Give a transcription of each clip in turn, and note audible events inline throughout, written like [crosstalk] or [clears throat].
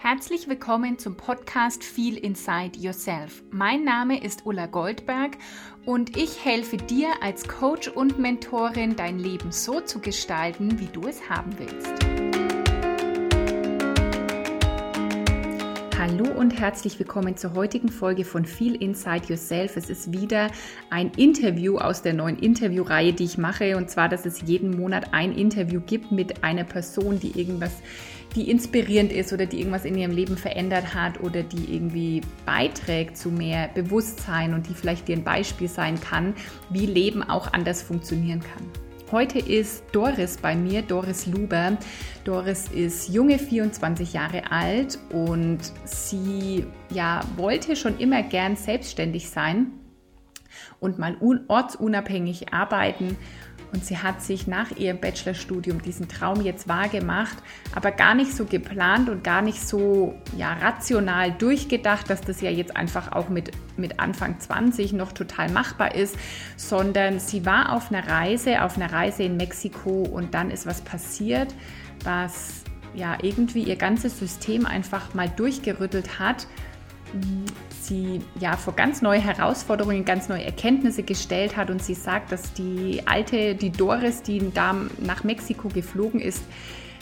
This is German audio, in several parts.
Herzlich willkommen zum Podcast Feel Inside Yourself. Mein Name ist Ulla Goldberg und ich helfe dir als Coach und Mentorin, dein Leben so zu gestalten, wie du es haben willst. Hallo und herzlich willkommen zur heutigen Folge von Feel Inside Yourself. Es ist wieder ein Interview aus der neuen Interviewreihe, die ich mache. Und zwar, dass es jeden Monat ein Interview gibt mit einer Person, die irgendwas die inspirierend ist oder die irgendwas in ihrem Leben verändert hat oder die irgendwie beiträgt zu mehr Bewusstsein und die vielleicht dir ein Beispiel sein kann, wie Leben auch anders funktionieren kann. Heute ist Doris bei mir, Doris Luber. Doris ist junge 24 Jahre alt und sie ja, wollte schon immer gern selbstständig sein und mal ortsunabhängig arbeiten und sie hat sich nach ihrem Bachelorstudium diesen Traum jetzt wahrgemacht, aber gar nicht so geplant und gar nicht so ja, rational durchgedacht, dass das ja jetzt einfach auch mit, mit Anfang 20 noch total machbar ist, sondern sie war auf einer Reise, auf einer Reise in Mexiko und dann ist was passiert, was ja irgendwie ihr ganzes System einfach mal durchgerüttelt hat sie ja vor ganz neue Herausforderungen, ganz neue Erkenntnisse gestellt hat und sie sagt, dass die alte, die Doris, die da nach Mexiko geflogen ist,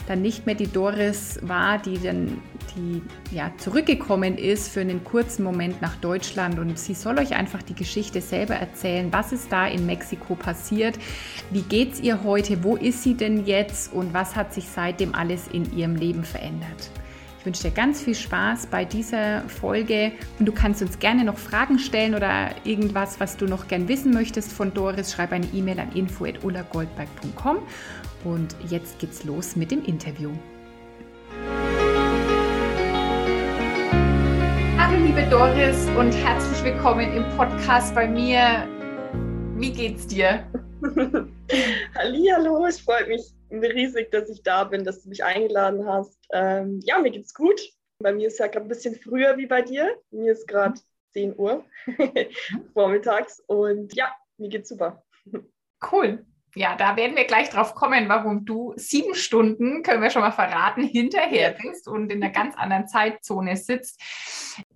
dann nicht mehr die Doris war, die dann die ja zurückgekommen ist für einen kurzen Moment nach Deutschland. Und sie soll euch einfach die Geschichte selber erzählen, was ist da in Mexiko passiert, wie geht's ihr heute, wo ist sie denn jetzt? Und was hat sich seitdem alles in ihrem Leben verändert wünsche dir ganz viel Spaß bei dieser Folge und du kannst uns gerne noch Fragen stellen oder irgendwas, was du noch gern wissen möchtest von Doris. Schreib eine E-Mail an info@ullagoldberg.com und jetzt geht's los mit dem Interview. Hallo liebe Doris und herzlich willkommen im Podcast bei mir. Wie geht's dir? [laughs] Hallo, es freut mich riesig, dass ich da bin, dass du mich eingeladen hast. Ähm, ja, mir geht's gut. Bei mir ist es ja gerade ein bisschen früher wie bei dir. Mir ist gerade 10 Uhr [laughs] vormittags und ja, mir geht's super. Cool. Ja, da werden wir gleich drauf kommen, warum du sieben Stunden, können wir schon mal verraten, hinterher bist und in einer ganz anderen Zeitzone sitzt.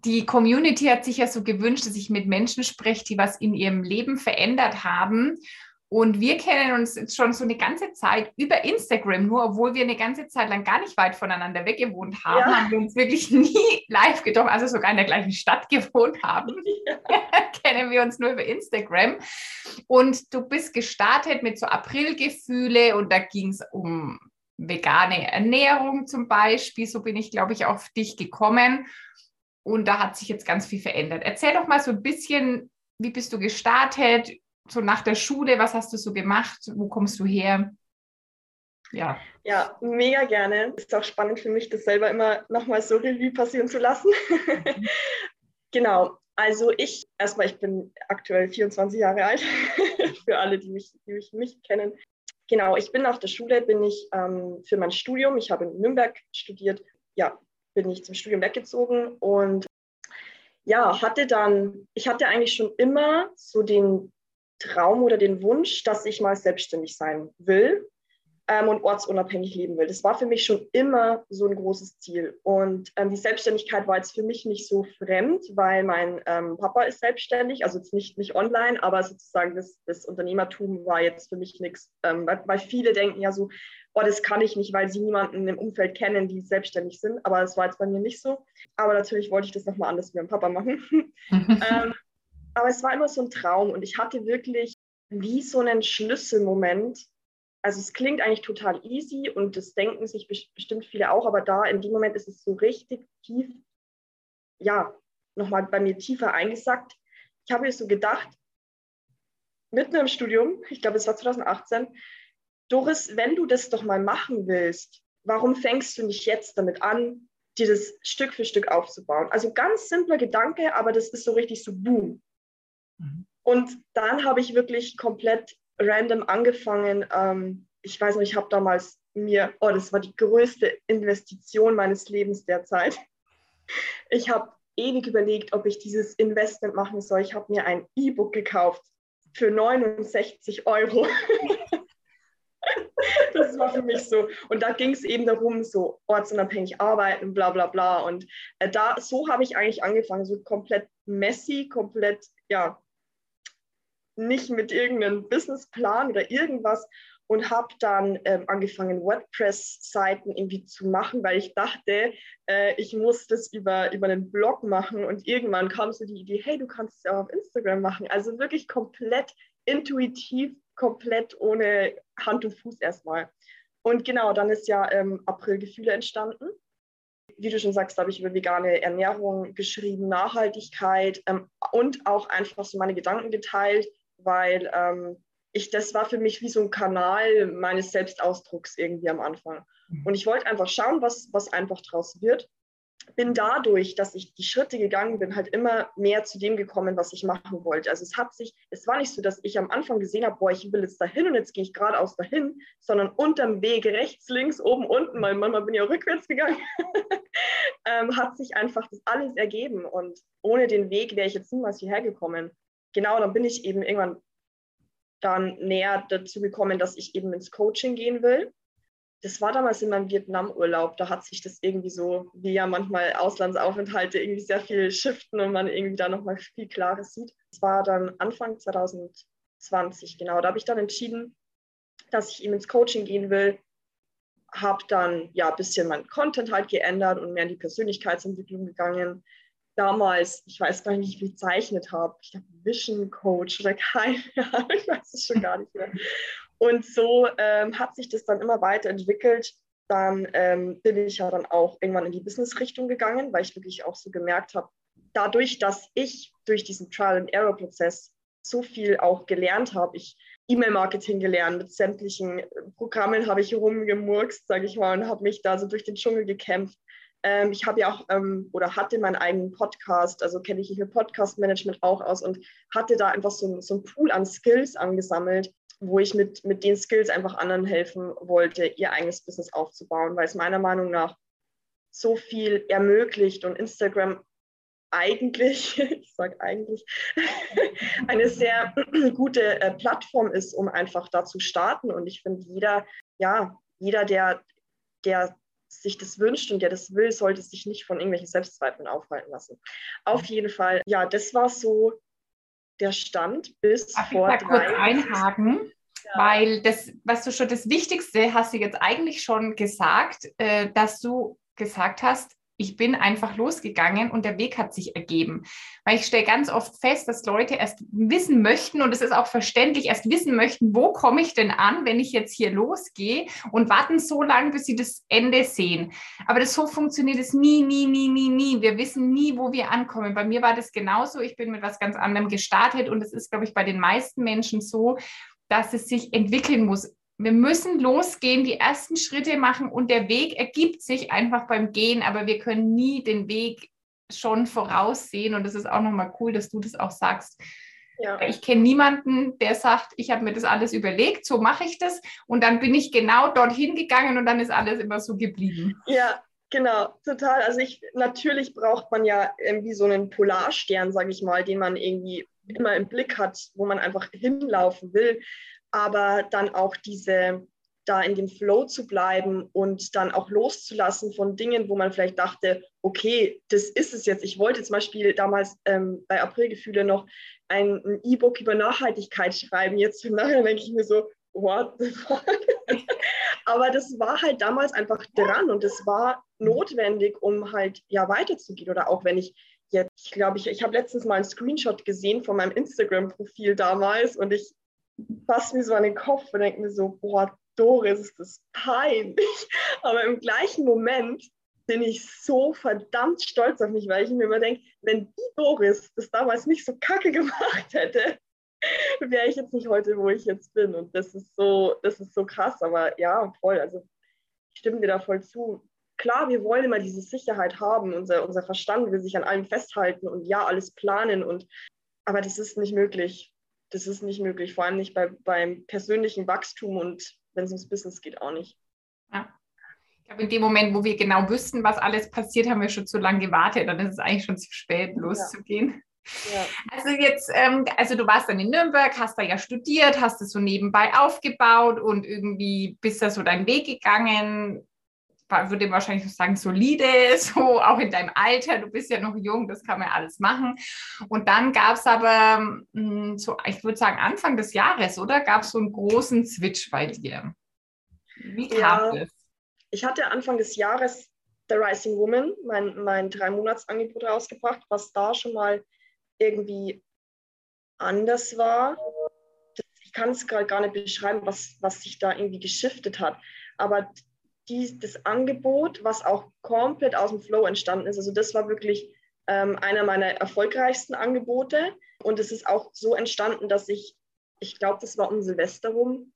Die Community hat sich ja so gewünscht, dass ich mit Menschen spreche, die was in ihrem Leben verändert haben und wir kennen uns jetzt schon so eine ganze Zeit über Instagram, nur obwohl wir eine ganze Zeit lang gar nicht weit voneinander weggewohnt haben, ja. haben wir uns wirklich [laughs] nie live getroffen, also sogar in der gleichen Stadt gewohnt haben. [laughs] Ja. [laughs] kennen wir uns nur über Instagram. Und du bist gestartet mit so Aprilgefühle und da ging es um vegane Ernährung zum Beispiel. So bin ich, glaube ich, auf dich gekommen. Und da hat sich jetzt ganz viel verändert. Erzähl doch mal so ein bisschen, wie bist du gestartet? So nach der Schule, was hast du so gemacht? Wo kommst du her? Ja. Ja, mega gerne. Ist auch spannend für mich, das selber immer nochmal so Revue passieren zu lassen. Mhm. [laughs] genau. Also ich, erstmal, ich bin aktuell 24 Jahre alt, [laughs] für alle, die mich, die mich nicht kennen. Genau, ich bin nach der Schule, bin ich ähm, für mein Studium, ich habe in Nürnberg studiert, ja, bin ich zum Studium weggezogen und ja, hatte dann, ich hatte eigentlich schon immer so den Traum oder den Wunsch, dass ich mal selbstständig sein will ähm, und ortsunabhängig leben will. Das war für mich schon immer so ein großes Ziel. Und ähm, die Selbstständigkeit war jetzt für mich nicht so fremd, weil mein ähm, Papa ist selbstständig, also jetzt nicht, nicht online, aber sozusagen das, das Unternehmertum war jetzt für mich nichts, ähm, weil, weil, viele denken ja so, oh, das kann ich nicht, weil sie niemanden im Umfeld kennen, die selbstständig sind. Aber das war jetzt bei mir nicht so. Aber natürlich wollte ich das nochmal anders mit meinem Papa machen. [laughs] ähm, aber es war immer so ein Traum und ich hatte wirklich wie so einen Schlüsselmoment. Also es klingt eigentlich total easy und das denken sich bestimmt viele auch, aber da in dem Moment ist es so richtig tief, ja, nochmal bei mir tiefer eingesackt. Ich habe mir so gedacht, mitten im Studium, ich glaube es war 2018, Doris, wenn du das doch mal machen willst, warum fängst du nicht jetzt damit an, dir das Stück für Stück aufzubauen? Also ganz simpler Gedanke, aber das ist so richtig so boom. Mhm. Und dann habe ich wirklich komplett random angefangen. Ähm, ich weiß noch, ich habe damals mir, oh, das war die größte Investition meines Lebens derzeit. [laughs] Ich habe ewig überlegt, ob ich dieses Investment machen soll. Ich habe mir ein E-Book gekauft für 69 Euro. [laughs] das war für mich so. Und da ging es eben darum, so ortsunabhängig arbeiten, bla bla bla. Und äh, da, so habe ich eigentlich angefangen, so komplett messy, komplett, ja, nicht mit irgendeinem Businessplan oder irgendwas und habe dann ähm, angefangen, WordPress-Seiten irgendwie zu machen, weil ich dachte, äh, ich muss das über, über einen Blog machen und irgendwann kam so die Idee, hey, du kannst es ja auch auf Instagram machen. Also wirklich komplett intuitiv, komplett ohne Hand und Fuß erstmal. Und genau, dann ist ja ähm, April Gefühle entstanden. Wie du schon sagst, habe ich über vegane Ernährung geschrieben, Nachhaltigkeit ähm, und auch einfach so meine Gedanken geteilt, weil ähm, ich, das war für mich wie so ein Kanal meines Selbstausdrucks irgendwie am Anfang. Mhm. Und ich wollte einfach schauen, was, was einfach draus wird. Bin dadurch, dass ich die Schritte gegangen bin, halt immer mehr zu dem gekommen, was ich machen wollte. Also es hat sich, es war nicht so, dass ich am Anfang gesehen habe, boah, ich will jetzt dahin und jetzt gehe ich geradeaus dahin, sondern unterm Weg, rechts, links, oben, unten, weil manchmal bin ich auch rückwärts gegangen, [laughs] ähm, hat sich einfach das alles ergeben. Und ohne den Weg wäre ich jetzt niemals hierher gekommen. Genau, dann bin ich eben irgendwann dann näher dazu gekommen, dass ich eben ins Coaching gehen will. Das war damals in meinem Vietnam-Urlaub. Da hat sich das irgendwie so, wie ja manchmal Auslandsaufenthalte, irgendwie sehr viel shiften und man irgendwie da nochmal viel Klares sieht. Das war dann Anfang 2020, genau. Da habe ich dann entschieden, dass ich eben ins Coaching gehen will. Habe dann ja ein bisschen meinen Content halt geändert und mehr in die Persönlichkeitsentwicklung gegangen damals, ich weiß gar nicht, wie ich bezeichnet habe, ich habe Vision Coach oder [laughs] keine Ahnung, ich weiß es schon gar nicht mehr. Und so ähm, hat sich das dann immer weiterentwickelt. Dann ähm, bin ich ja dann auch irgendwann in die Business-Richtung gegangen, weil ich wirklich auch so gemerkt habe, dadurch, dass ich durch diesen Trial-and-Error-Prozess so viel auch gelernt habe, ich E-Mail-Marketing gelernt, mit sämtlichen Programmen habe ich rumgemurkst, sage ich mal, und habe mich da so durch den Dschungel gekämpft ähm, ich habe ja auch ähm, oder hatte meinen eigenen Podcast, also kenne ich hier Podcast-Management auch aus und hatte da einfach so, so ein Pool an Skills angesammelt, wo ich mit, mit den Skills einfach anderen helfen wollte, ihr eigenes Business aufzubauen, weil es meiner Meinung nach so viel ermöglicht und Instagram eigentlich, [laughs] ich sage eigentlich, [laughs] eine sehr [clears throat] gute äh, Plattform ist, um einfach da zu starten. Und ich finde, jeder, ja, jeder, der, der sich das wünscht und der das will, sollte sich nicht von irgendwelchen Selbstzweifeln aufhalten lassen. Auf jeden Fall, ja, das war so der Stand bis Darf vor ich da kurz einhaken? Ja. Weil das, was du schon das Wichtigste hast du jetzt eigentlich schon gesagt, äh, dass du gesagt hast, ich bin einfach losgegangen und der Weg hat sich ergeben. Weil ich stelle ganz oft fest, dass Leute erst wissen möchten und es ist auch verständlich, erst wissen möchten, wo komme ich denn an, wenn ich jetzt hier losgehe und warten so lange, bis sie das Ende sehen. Aber das so funktioniert es nie, nie, nie, nie, nie. Wir wissen nie, wo wir ankommen. Bei mir war das genauso. Ich bin mit was ganz anderem gestartet und es ist, glaube ich, bei den meisten Menschen so, dass es sich entwickeln muss wir müssen losgehen, die ersten Schritte machen und der Weg ergibt sich einfach beim Gehen, aber wir können nie den Weg schon voraussehen und das ist auch nochmal cool, dass du das auch sagst. Ja. Ich kenne niemanden, der sagt, ich habe mir das alles überlegt, so mache ich das und dann bin ich genau dorthin gegangen und dann ist alles immer so geblieben. Ja, Genau, total. Also ich natürlich braucht man ja irgendwie so einen Polarstern, sage ich mal, den man irgendwie immer im Blick hat, wo man einfach hinlaufen will aber dann auch diese, da in dem Flow zu bleiben und dann auch loszulassen von Dingen, wo man vielleicht dachte, okay, das ist es jetzt. Ich wollte zum Beispiel damals ähm, bei Aprilgefühle noch ein E-Book über Nachhaltigkeit schreiben. Jetzt im Nachhinein denke ich mir so, what the fuck? [laughs] Aber das war halt damals einfach dran und es war notwendig, um halt ja weiterzugehen. Oder auch wenn ich jetzt, ich glaube, ich, ich habe letztens mal einen Screenshot gesehen von meinem Instagram-Profil damals und ich fasse mir so an den Kopf und denke mir so, boah, Doris, ist das peinlich. [laughs] Aber im gleichen Moment bin ich so verdammt stolz auf mich, weil ich mir immer denke, wenn die Doris das damals nicht so kacke [laughs] gemacht hätte, wäre ich jetzt nicht heute, wo ich jetzt bin. Und das ist so, das ist so krass, aber ja, voll. Also ich stimme dir da voll zu. Klar, wir wollen immer diese Sicherheit haben, unser, unser Verstand will sich an allem festhalten und ja, alles planen und aber das ist nicht möglich das ist nicht möglich, vor allem nicht bei, beim persönlichen Wachstum und wenn es ums Business geht, auch nicht. Ja. Ich glaube, in dem Moment, wo wir genau wüssten, was alles passiert, haben wir schon zu lange gewartet. Dann ist es eigentlich schon zu spät, loszugehen. Ja. Also jetzt, ähm, also du warst dann in Nürnberg, hast da ja studiert, hast es so nebenbei aufgebaut und irgendwie bist da so deinen Weg gegangen würde wahrscheinlich sagen, solide, [laughs] so auch in deinem Alter, du bist ja noch jung, das kann man alles machen. Und dann gab es aber, hm, so, ich würde sagen, Anfang des Jahres, oder? Gab es so einen großen Switch bei dir? Wie kam ja, das? Ich hatte Anfang des Jahres The Rising Woman, mein, mein Drei-Monats-Angebot rausgebracht, was da schon mal irgendwie anders war. Ich kann es gerade gar nicht beschreiben, was, was sich da irgendwie geschiftet hat. Aber die, das Angebot, was auch komplett aus dem Flow entstanden ist. Also das war wirklich ähm, einer meiner erfolgreichsten Angebote. Und es ist auch so entstanden, dass ich, ich glaube, das war um Silvester rum,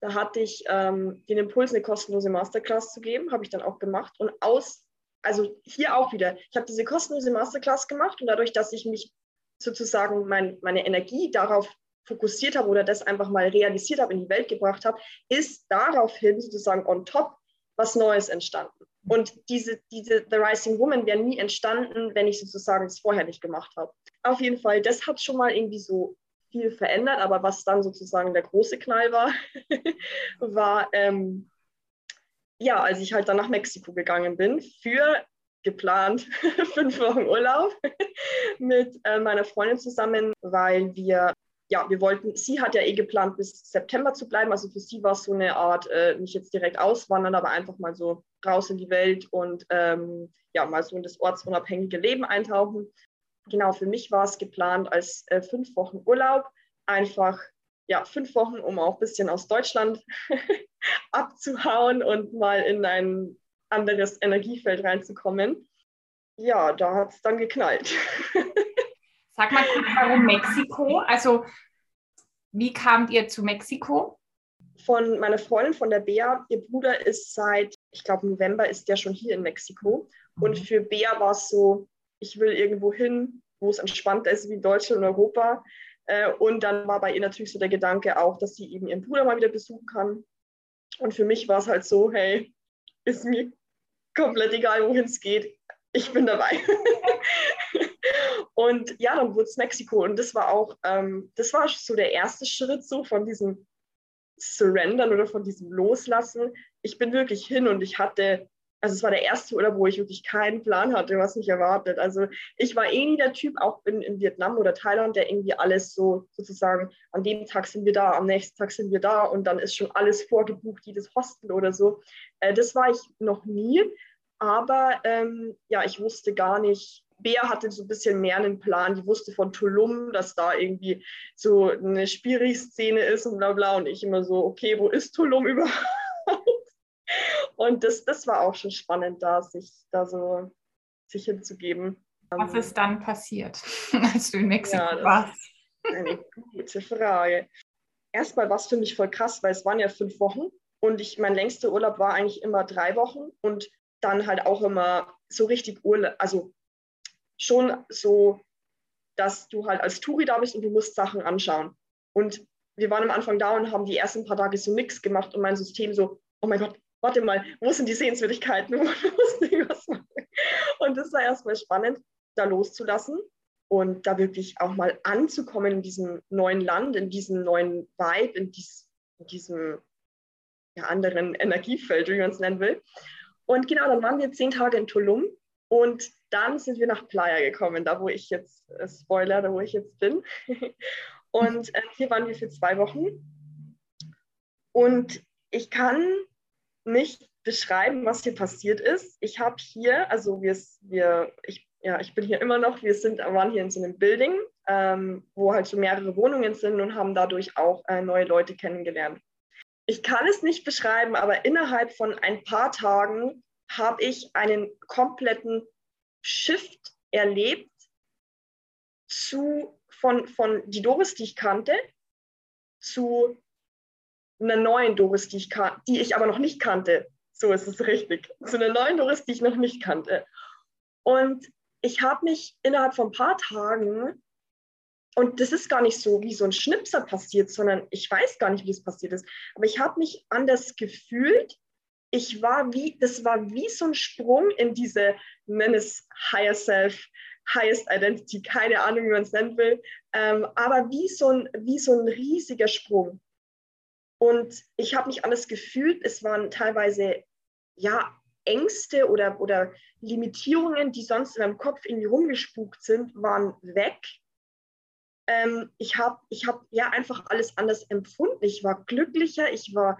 da hatte ich ähm, den Impuls, eine kostenlose Masterclass zu geben, habe ich dann auch gemacht. Und aus, also hier auch wieder, ich habe diese kostenlose Masterclass gemacht und dadurch, dass ich mich sozusagen mein, meine Energie darauf fokussiert habe oder das einfach mal realisiert habe, in die Welt gebracht habe, ist daraufhin sozusagen on top was Neues entstanden. Und diese, diese The Rising Woman wäre nie entstanden, wenn ich sozusagen es vorher nicht gemacht habe. Auf jeden Fall, das hat schon mal irgendwie so viel verändert, aber was dann sozusagen der große Knall war, [laughs] war, ähm, ja, als ich halt dann nach Mexiko gegangen bin für geplant [laughs] fünf Wochen Urlaub [laughs] mit äh, meiner Freundin zusammen, weil wir ja, wir wollten, sie hat ja eh geplant, bis September zu bleiben. Also für sie war es so eine Art, äh, nicht jetzt direkt auswandern, aber einfach mal so raus in die Welt und ähm, ja, mal so in das ortsunabhängige Leben eintauchen. Genau, für mich war es geplant als äh, fünf Wochen Urlaub. Einfach, ja, fünf Wochen, um auch ein bisschen aus Deutschland [laughs] abzuhauen und mal in ein anderes Energiefeld reinzukommen. Ja, da hat es dann geknallt. [laughs] Sag mal kurz, warum Mexiko? Also, wie kamt ihr zu Mexiko? Von meiner Freundin, von der Bea. Ihr Bruder ist seit, ich glaube, November ist der schon hier in Mexiko. Und mhm. für Bea war es so, ich will irgendwo hin, wo es entspannter ist wie Deutschland und Europa. Äh, und dann war bei ihr natürlich so der Gedanke auch, dass sie eben ihren Bruder mal wieder besuchen kann. Und für mich war es halt so, hey, ist mir komplett egal, wohin es geht. Ich bin dabei. [laughs] Und ja, dann wurde es Mexiko. Und das war auch, ähm, das war so der erste Schritt so von diesem Surrendern oder von diesem Loslassen. Ich bin wirklich hin und ich hatte, also es war der erste Urlaub, wo ich wirklich keinen Plan hatte, was mich erwartet. Also ich war eh nie der Typ, auch in, in Vietnam oder Thailand, der irgendwie alles so sozusagen, an dem Tag sind wir da, am nächsten Tag sind wir da und dann ist schon alles vorgebucht, jedes Hostel oder so. Äh, das war ich noch nie. Aber ähm, ja, ich wusste gar nicht, Bea hatte so ein bisschen mehr einen Plan. Die wusste von Tulum, dass da irgendwie so eine Spiri-Szene ist und bla bla. Und ich immer so, okay, wo ist Tulum überhaupt? [laughs] Und das, das war auch schon spannend, da sich da so sich hinzugeben. Was ist dann passiert, [laughs] als du in Mexiko ja, warst? Eine gute Frage. Erstmal war es für mich voll krass, weil es waren ja fünf Wochen und ich, mein längster Urlaub war eigentlich immer drei Wochen und dann halt auch immer so richtig Urlaub, also schon so, dass du halt als Touri da bist und du musst Sachen anschauen. Und wir waren am Anfang da und haben die ersten paar Tage so nichts gemacht und mein System so, oh mein Gott, warte mal, wo sind die Sehenswürdigkeiten? [laughs] Und das war erstmal spannend, da loszulassen und da wirklich auch mal anzukommen in diesem neuen Land, in diesem neuen Vibe, in, dies, in diesem ja, anderen Energiefeld, wie man es nennen will. Und genau, dann waren wir zehn Tage in Tulum und dann sind wir nach Playa gekommen, da wo ich jetzt, äh, Spoiler, da wo ich jetzt bin. [laughs] Und äh, hier waren wir für zwei Wochen. Und ich kann nicht beschreiben, was hier passiert ist. Ich habe hier, also wir, wir ich, ja, ich bin hier immer noch, wir sind, waren hier in so einem Building, ähm, wo halt so mehrere Wohnungen sind und haben dadurch auch äh, neue Leute kennengelernt. Ich kann es nicht beschreiben, aber innerhalb von ein paar Tagen habe ich einen kompletten Shift erlebt zu, von, von die Doris, die ich kannte, zu einer neuen Doris, die ich, die ich aber noch nicht kannte. So ist es richtig. Zu einer neuen Doris, die ich noch nicht kannte. Und ich habe mich innerhalb von ein paar Tagen, und das ist gar nicht so wie so ein Schnipser passiert, sondern ich weiß gar nicht, wie es passiert ist, aber ich habe mich anders gefühlt, ich war wie, das war wie so ein Sprung in diese, nenn es Higher Self, Highest Identity, keine Ahnung, wie man es nennen will, ähm, aber wie so, ein, wie so ein riesiger Sprung. Und ich habe mich anders gefühlt. Es waren teilweise ja Ängste oder, oder Limitierungen, die sonst in meinem Kopf irgendwie rumgespukt sind, waren weg. Ähm, ich habe ich hab ja einfach alles anders empfunden. Ich war glücklicher, ich war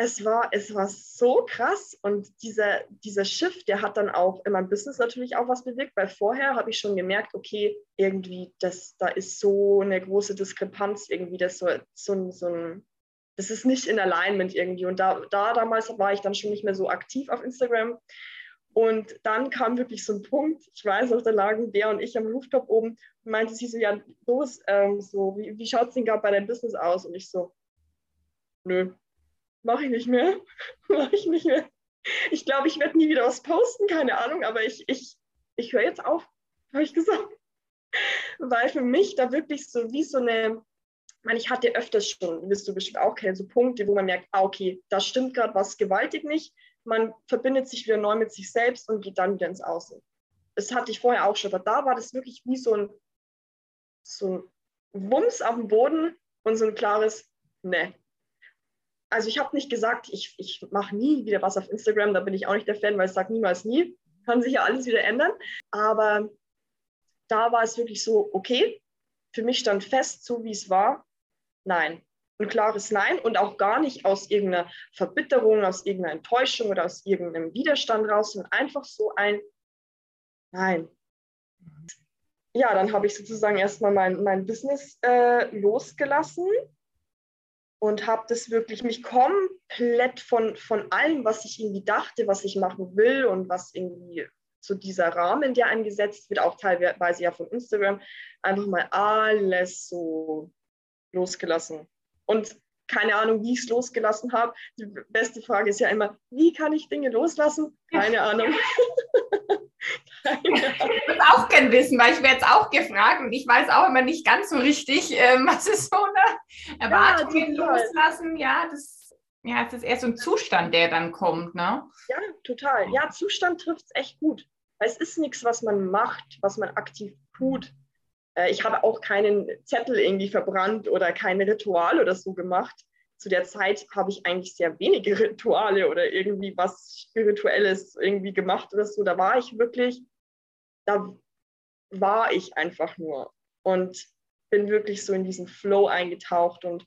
es war, es war so krass und dieser, dieser Shift, der hat dann auch in meinem Business natürlich auch was bewirkt, weil vorher habe ich schon gemerkt, okay, irgendwie, das, da ist so eine große Diskrepanz irgendwie, das so, so, so ein, das ist nicht in Alignment irgendwie. Und da, da damals war ich dann schon nicht mehr so aktiv auf Instagram. Und dann kam wirklich so ein Punkt, ich weiß noch, da lagen der und ich am Rooftop oben und meinte sie so, ja, los, ähm, so, wie, wie schaut es denn gerade bei deinem Business aus? Und ich so, nö, mache ich nicht mehr. [laughs] mache ich nicht mehr. Ich glaube, ich werde nie wieder was posten, keine Ahnung, aber ich, ich, ich höre jetzt auf, [laughs] habe ich gesagt. Weil für mich da wirklich so wie so eine, ich meine, ich hatte öfters schon, wirst du bestimmt auch kennen, so Punkte, wo man merkt, ah, okay, da stimmt gerade was gewaltig nicht. Man verbindet sich wieder neu mit sich selbst und geht dann wieder ins Außen. Das hatte ich vorher auch schon, aber da war das wirklich wie so ein, so ein Wumms auf dem Boden und so ein klares, ne, also ich habe nicht gesagt, ich, ich mache nie wieder was auf Instagram, da bin ich auch nicht der Fan, weil ich sage niemals nie, kann sich ja alles wieder ändern. Aber da war es wirklich so, okay, für mich stand fest, so wie es war, nein. Ein klares Nein und auch gar nicht aus irgendeiner Verbitterung, aus irgendeiner Enttäuschung oder aus irgendeinem Widerstand raus, sondern einfach so ein Nein. Ja, dann habe ich sozusagen erstmal mein, mein Business äh, losgelassen und habe das wirklich mich komplett von, von allem, was ich irgendwie dachte, was ich machen will und was irgendwie so dieser Rahmen, der eingesetzt wird, auch teilweise ja von Instagram, einfach mal alles so losgelassen. Und keine Ahnung, wie ich es losgelassen habe. Die beste Frage ist ja immer, wie kann ich Dinge loslassen? Keine Ahnung. Ich würde auch gerne wissen, weil ich werde jetzt auch gefragt und ich weiß auch immer nicht ganz so richtig, ähm, was ist so eine Erwartung ja, loslassen. Ja, das, ja, es ist eher so ein Zustand, der dann kommt, ne? Ja, total. Ja, Zustand trifft es echt gut. Weil es ist nichts, was man macht, was man aktiv tut. Äh, ich habe auch keinen Zettel irgendwie verbrannt oder kein Ritual oder so gemacht. Zu der Zeit habe ich eigentlich sehr wenige [laughs] Rituale oder irgendwie was Spirituelles irgendwie gemacht oder so. Da war ich wirklich da war ich einfach nur und bin wirklich so in diesen Flow eingetaucht und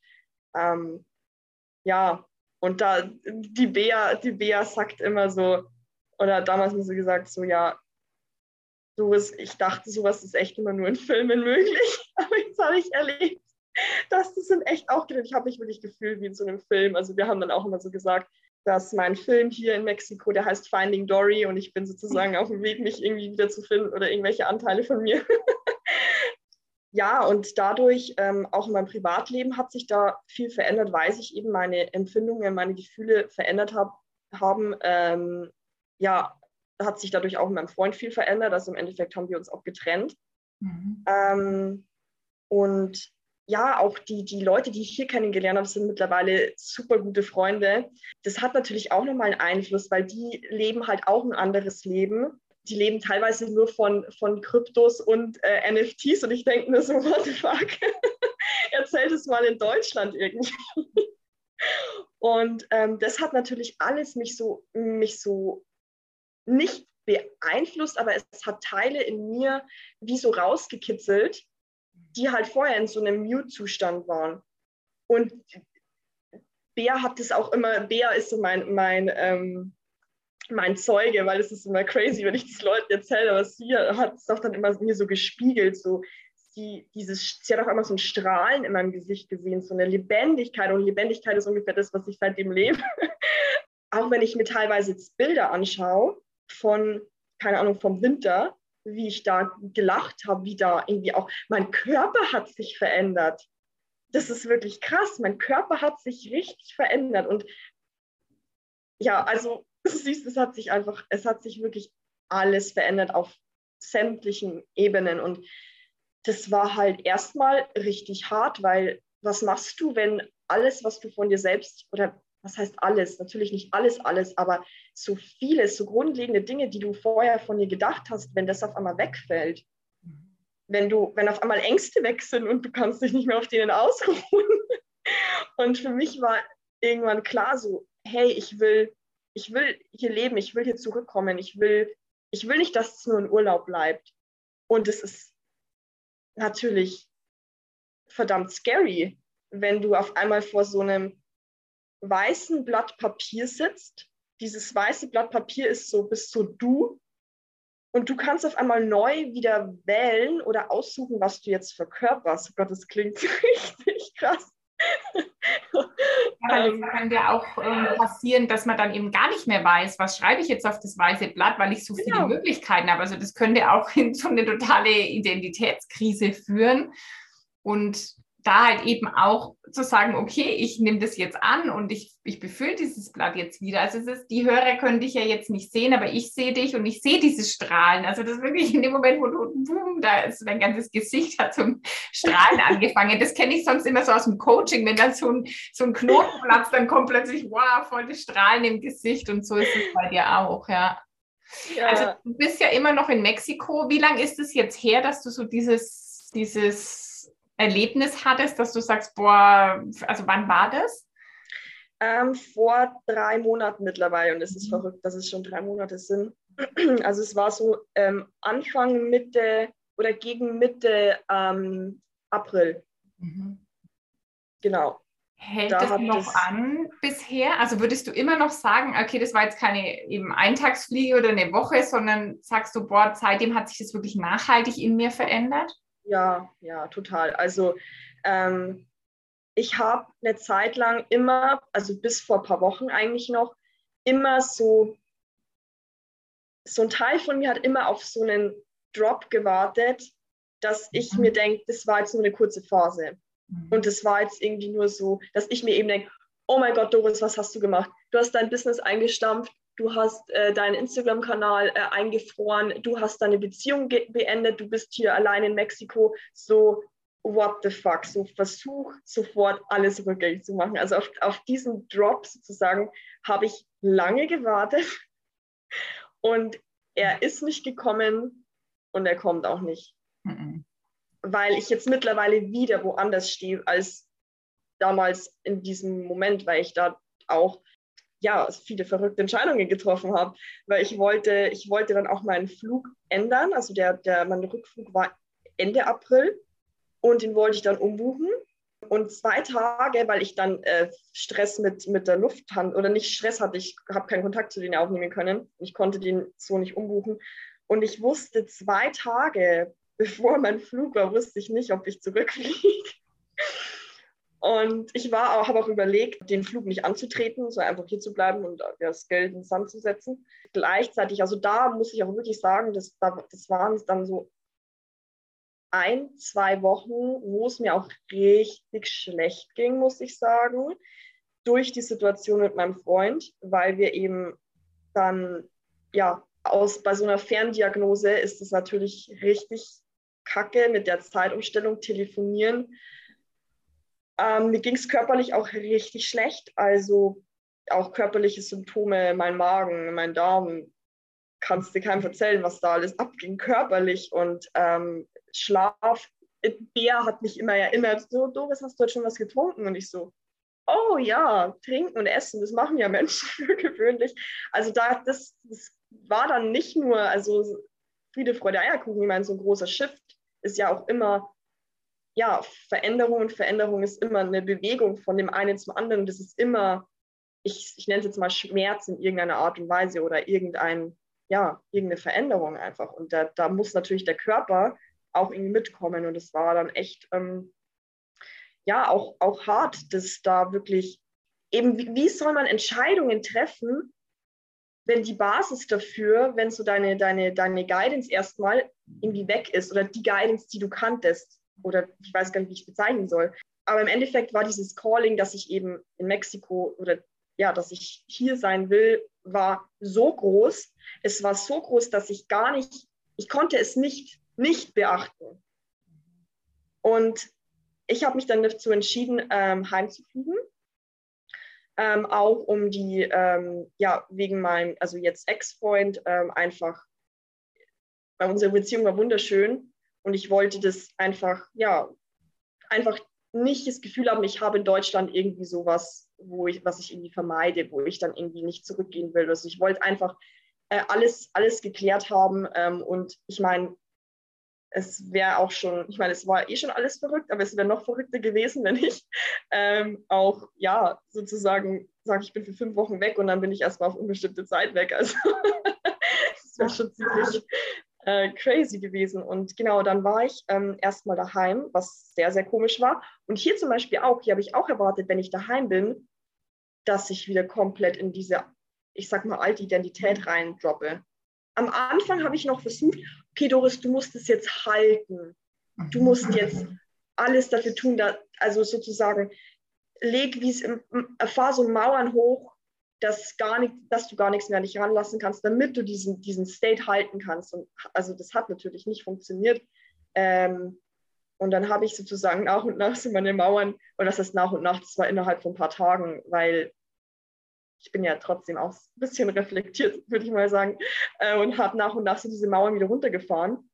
ähm, ja, und da die Bea, die Bea sagt immer so, oder damals mir so gesagt, so ja, sowas, ich dachte, sowas ist echt immer nur in Filmen möglich, [laughs] aber jetzt habe ich erlebt, dass das sind echt auch, ich habe mich wirklich gefühlt wie in so einem Film. Also wir haben dann auch immer so gesagt, dass mein Film hier in Mexiko, der heißt Finding Dory und ich bin sozusagen auf dem Weg, mich irgendwie wieder zu finden oder irgendwelche Anteile von mir. [laughs] ja, und dadurch, ähm, auch in meinem Privatleben hat sich da viel verändert, weil sich eben meine Empfindungen, meine Gefühle verändert hab, haben. Ähm, ja, hat sich dadurch auch mit meinem Freund viel verändert. Also im Endeffekt haben wir uns auch getrennt. Mhm. Ähm, und ja, auch die, die Leute, die ich hier kennengelernt habe, sind mittlerweile super gute Freunde. Das hat natürlich auch nochmal einen Einfluss, weil die leben halt auch ein anderes Leben. Die leben teilweise nur von, von Kryptos und äh, NFTs und ich denke mir so, [laughs] what the fuck? [laughs] Erzähl das mal in Deutschland irgendwie. [laughs] Und ähm, das hat natürlich alles mich so, mich so nicht beeinflusst, aber es hat Teile in mir wie so rausgekitzelt, die halt vorher in so einem Mute-Zustand waren. Und Bea hat das auch immer, Bea ist so mein, mein, ähm, mein Zeuge, weil es ist immer crazy, wenn ich das Leuten erzähle, aber sie hat es auch dann immer mir so gespiegelt, so sie, dieses, sie hat auch immer so ein Strahlen in meinem Gesicht gesehen, so eine Lebendigkeit und Lebendigkeit ist ungefähr das, was ich seitdem lebe. [laughs] auch wenn ich mir teilweise jetzt Bilder anschaue von, keine Ahnung, vom Winter, wie ich da gelacht habe, wie da irgendwie auch mein Körper hat sich verändert. Das ist wirklich krass. Mein Körper hat sich richtig verändert. Und ja, also [laughs] siehst, es hat sich einfach, es hat sich wirklich alles verändert auf sämtlichen Ebenen. Und das war halt erstmal richtig hart, weil was machst du, wenn alles, was du von dir selbst oder was heißt alles? Natürlich nicht alles, alles, aber so vieles, so grundlegende Dinge, die du vorher von dir gedacht hast, wenn das auf einmal wegfällt, wenn du, wenn auf einmal Ängste weg sind und du kannst dich nicht mehr auf denen ausruhen. [laughs] Und für mich war irgendwann klar so, hey, ich will, ich will hier leben, ich will hier zurückkommen, ich will, ich will nicht, dass es nur ein Urlaub bleibt. Und es ist natürlich verdammt scary, wenn du auf einmal vor so einem weißen Blatt Papier sitzt. Dieses weiße Blatt Papier ist so, bist so du. Und du kannst auf einmal neu wieder wählen oder aussuchen, was du jetzt verkörperst. Oh Gott, das klingt [laughs] richtig krass. Aber das kann ja auch ähm, passieren, dass man dann eben gar nicht mehr weiß, was schreibe ich jetzt auf das weiße Blatt, weil ich so viele genau. Möglichkeiten habe. Also das könnte auch [laughs] in so eine totale Identitätskrise führen. Und da halt eben auch zu sagen, okay, ich nehme das jetzt an und ich, ich befülle dieses Blatt jetzt wieder. Also es ist, die Hörer können dich ja jetzt nicht sehen, aber ich sehe dich und ich sehe dieses Strahlen. Also das ist wirklich in dem Moment, wo du, boom, da ist dein ganzes Gesicht hat zum Strahlen [laughs] angefangen. Das kenne ich sonst immer so aus dem Coaching, wenn dann so ein, so ein Knoten platzt, dann kommt plötzlich, wow, voll das Strahlen im Gesicht und so ist es bei dir auch, ja. ja. Also du bist ja immer noch in Mexiko. Wie lange ist es jetzt her, dass du so dieses, dieses Erlebnis hattest, dass du sagst, boah, also wann war das? Ähm, vor drei Monaten mittlerweile und es ist mhm. verrückt, dass es schon drei Monate sind. [clears throat] Also es war so ähm, Anfang, Mitte oder gegen Mitte ähm, April. Mhm. Genau. Hält da das noch das an bisher? Also würdest du immer noch sagen, okay, das war jetzt keine eben Eintagsfliege oder eine Woche, sondern sagst du, boah, seitdem hat sich das wirklich nachhaltig in mir verändert? Ja, ja, total. Also ähm, ich habe eine Zeit lang immer, also bis vor ein paar Wochen eigentlich noch, immer so, so ein Teil von mir hat immer auf so einen Drop gewartet, dass ich mhm. mir denke, das war jetzt nur eine kurze Phase. Mhm. Und das war jetzt irgendwie nur so, dass ich mir eben denke, oh mein Gott, Doris, was hast du gemacht? Du hast dein Business eingestampft, du hast äh, deinen Instagram-Kanal äh, eingefroren, du hast deine Beziehung beendet, du bist hier allein in Mexiko, so what the fuck, so versuch sofort alles rückgängig zu machen. Also auf, auf diesen Drop sozusagen habe ich lange gewartet [laughs] und er ist nicht gekommen und er kommt auch nicht. Mhm. Weil ich jetzt mittlerweile wieder woanders stehe als damals in diesem Moment, weil ich da auch ja, viele verrückte Entscheidungen getroffen habe, weil ich wollte, ich wollte dann auch meinen Flug ändern. Also der, der, mein Rückflug war Ende April und den wollte ich dann umbuchen. Und zwei Tage, weil ich dann äh, Stress mit, mit der Lufthansa oder nicht Stress hatte, ich habe keinen Kontakt zu denen aufnehmen können. Ich konnte den so nicht umbuchen. Und ich wusste zwei Tage, [laughs] bevor mein Flug war, wusste ich nicht, ob ich zurückfliege. Und ich war auch, habe auch überlegt, den Flug nicht anzutreten, so einfach hier zu bleiben und das Geld in den Sand zu setzen. Gleichzeitig, also da muss ich auch wirklich sagen, das, das waren dann so ein, zwei Wochen, wo es mir auch richtig schlecht ging, muss ich sagen, durch die Situation mit meinem Freund, weil wir eben dann, ja, aus, bei so einer Ferndiagnose ist es natürlich richtig kacke mit der Zeitumstellung, telefonieren ähm, mir ging es körperlich auch richtig schlecht. Also auch körperliche Symptome, mein Magen, mein Darm, kannst dir keinem erzählen, was da alles abging körperlich. Und ähm, Schlaf, Bär hat mich immer erinnert, so, Doris, hast du heute schon was getrunken? Und ich so, oh ja, trinken und essen, das machen ja Menschen [laughs] für gewöhnlich. Also da, das, das war dann nicht nur, also Friede, Freude, Eierkuchen, ich meine, so ein großer Shift ist ja auch immer ja, Veränderung und Veränderung ist immer eine Bewegung von dem einen zum anderen. Das ist immer, ich, ich nenne es jetzt mal Schmerz in irgendeiner Art und Weise oder irgendein, ja, irgendeine Veränderung einfach. Und da, da muss natürlich der Körper auch irgendwie mitkommen. Und es war dann echt, ähm, ja, auch, auch hart, dass da wirklich eben, wie, wie soll man Entscheidungen treffen, wenn die Basis dafür, wenn so deine, deine, deine Guidance erstmal irgendwie weg ist oder die Guidance, die du kanntest, oder ich weiß gar nicht, wie ich es bezeichnen soll. Aber im Endeffekt war dieses Calling, dass ich eben in Mexiko oder ja, dass ich hier sein will, war so groß. Es war so groß, dass ich gar nicht, ich konnte es nicht, nicht beachten. Und ich habe mich dann dazu entschieden, ähm, heimzufliegen. Ähm, auch um die, ähm, ja, wegen meinem, also jetzt Ex-Freund, ähm, einfach, weil unsere Beziehung war wunderschön Und ich wollte das einfach, ja, einfach nicht das Gefühl haben, ich habe in Deutschland irgendwie sowas, wo ich, was ich irgendwie vermeide, wo ich dann irgendwie nicht zurückgehen will. Also ich wollte einfach äh, alles, alles geklärt haben. Ähm, und ich meine, es wäre auch schon, ich meine, es war eh schon alles verrückt, aber es wäre noch verrückter gewesen, [laughs] wenn ich ähm, auch, ja, sozusagen sage, ich bin für fünf Wochen weg und dann bin ich erstmal auf unbestimmte Zeit weg. Also [laughs] das wäre schon ziemlich äh, crazy gewesen. Und genau, dann war ich ähm, erstmal daheim, was sehr, sehr komisch war. Und hier zum Beispiel auch, hier habe ich auch erwartet, wenn ich daheim bin, dass ich wieder komplett in diese, ich sag mal, alte Identität reindroppe. Am Anfang habe ich noch versucht, okay, Doris, du musst es jetzt halten. Du mhm. musst jetzt alles dafür tun, da, also sozusagen, leg wie es im, erfahr so Mauern hoch, dass, gar nicht, dass du gar nichts mehr an dich ranlassen kannst, damit du diesen, diesen State halten kannst. Und also das hat natürlich nicht funktioniert. Ähm, und dann habe ich sozusagen nach und nach so meine Mauern, und das ist nach und nach, das war innerhalb von ein paar Tagen, weil ich bin ja trotzdem auch ein bisschen reflektiert, würde ich mal sagen, äh, und habe nach und nach so diese Mauern wieder runtergefahren.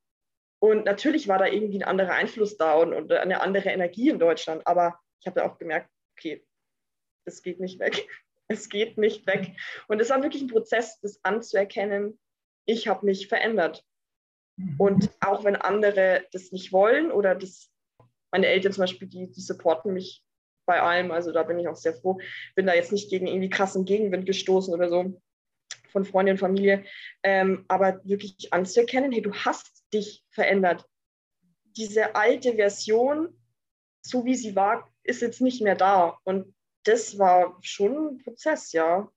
Und natürlich war da irgendwie ein anderer Einfluss da und, und eine andere Energie in Deutschland, aber ich habe da auch gemerkt, okay, es geht nicht weg [laughs] es geht nicht weg. Und es war wirklich ein Prozess, das anzuerkennen, ich habe mich verändert. Mhm. Und auch wenn andere das nicht wollen oder das, meine Eltern zum Beispiel, die, die supporten mich bei allem, also da bin ich auch sehr froh, bin da jetzt nicht gegen irgendwie krassen Gegenwind gestoßen oder so von Freunden und Familie, ähm, aber wirklich anzuerkennen, hey, du hast dich verändert. Diese alte Version, so wie sie war, ist jetzt nicht mehr da. Und das war schon ein Prozess, ja.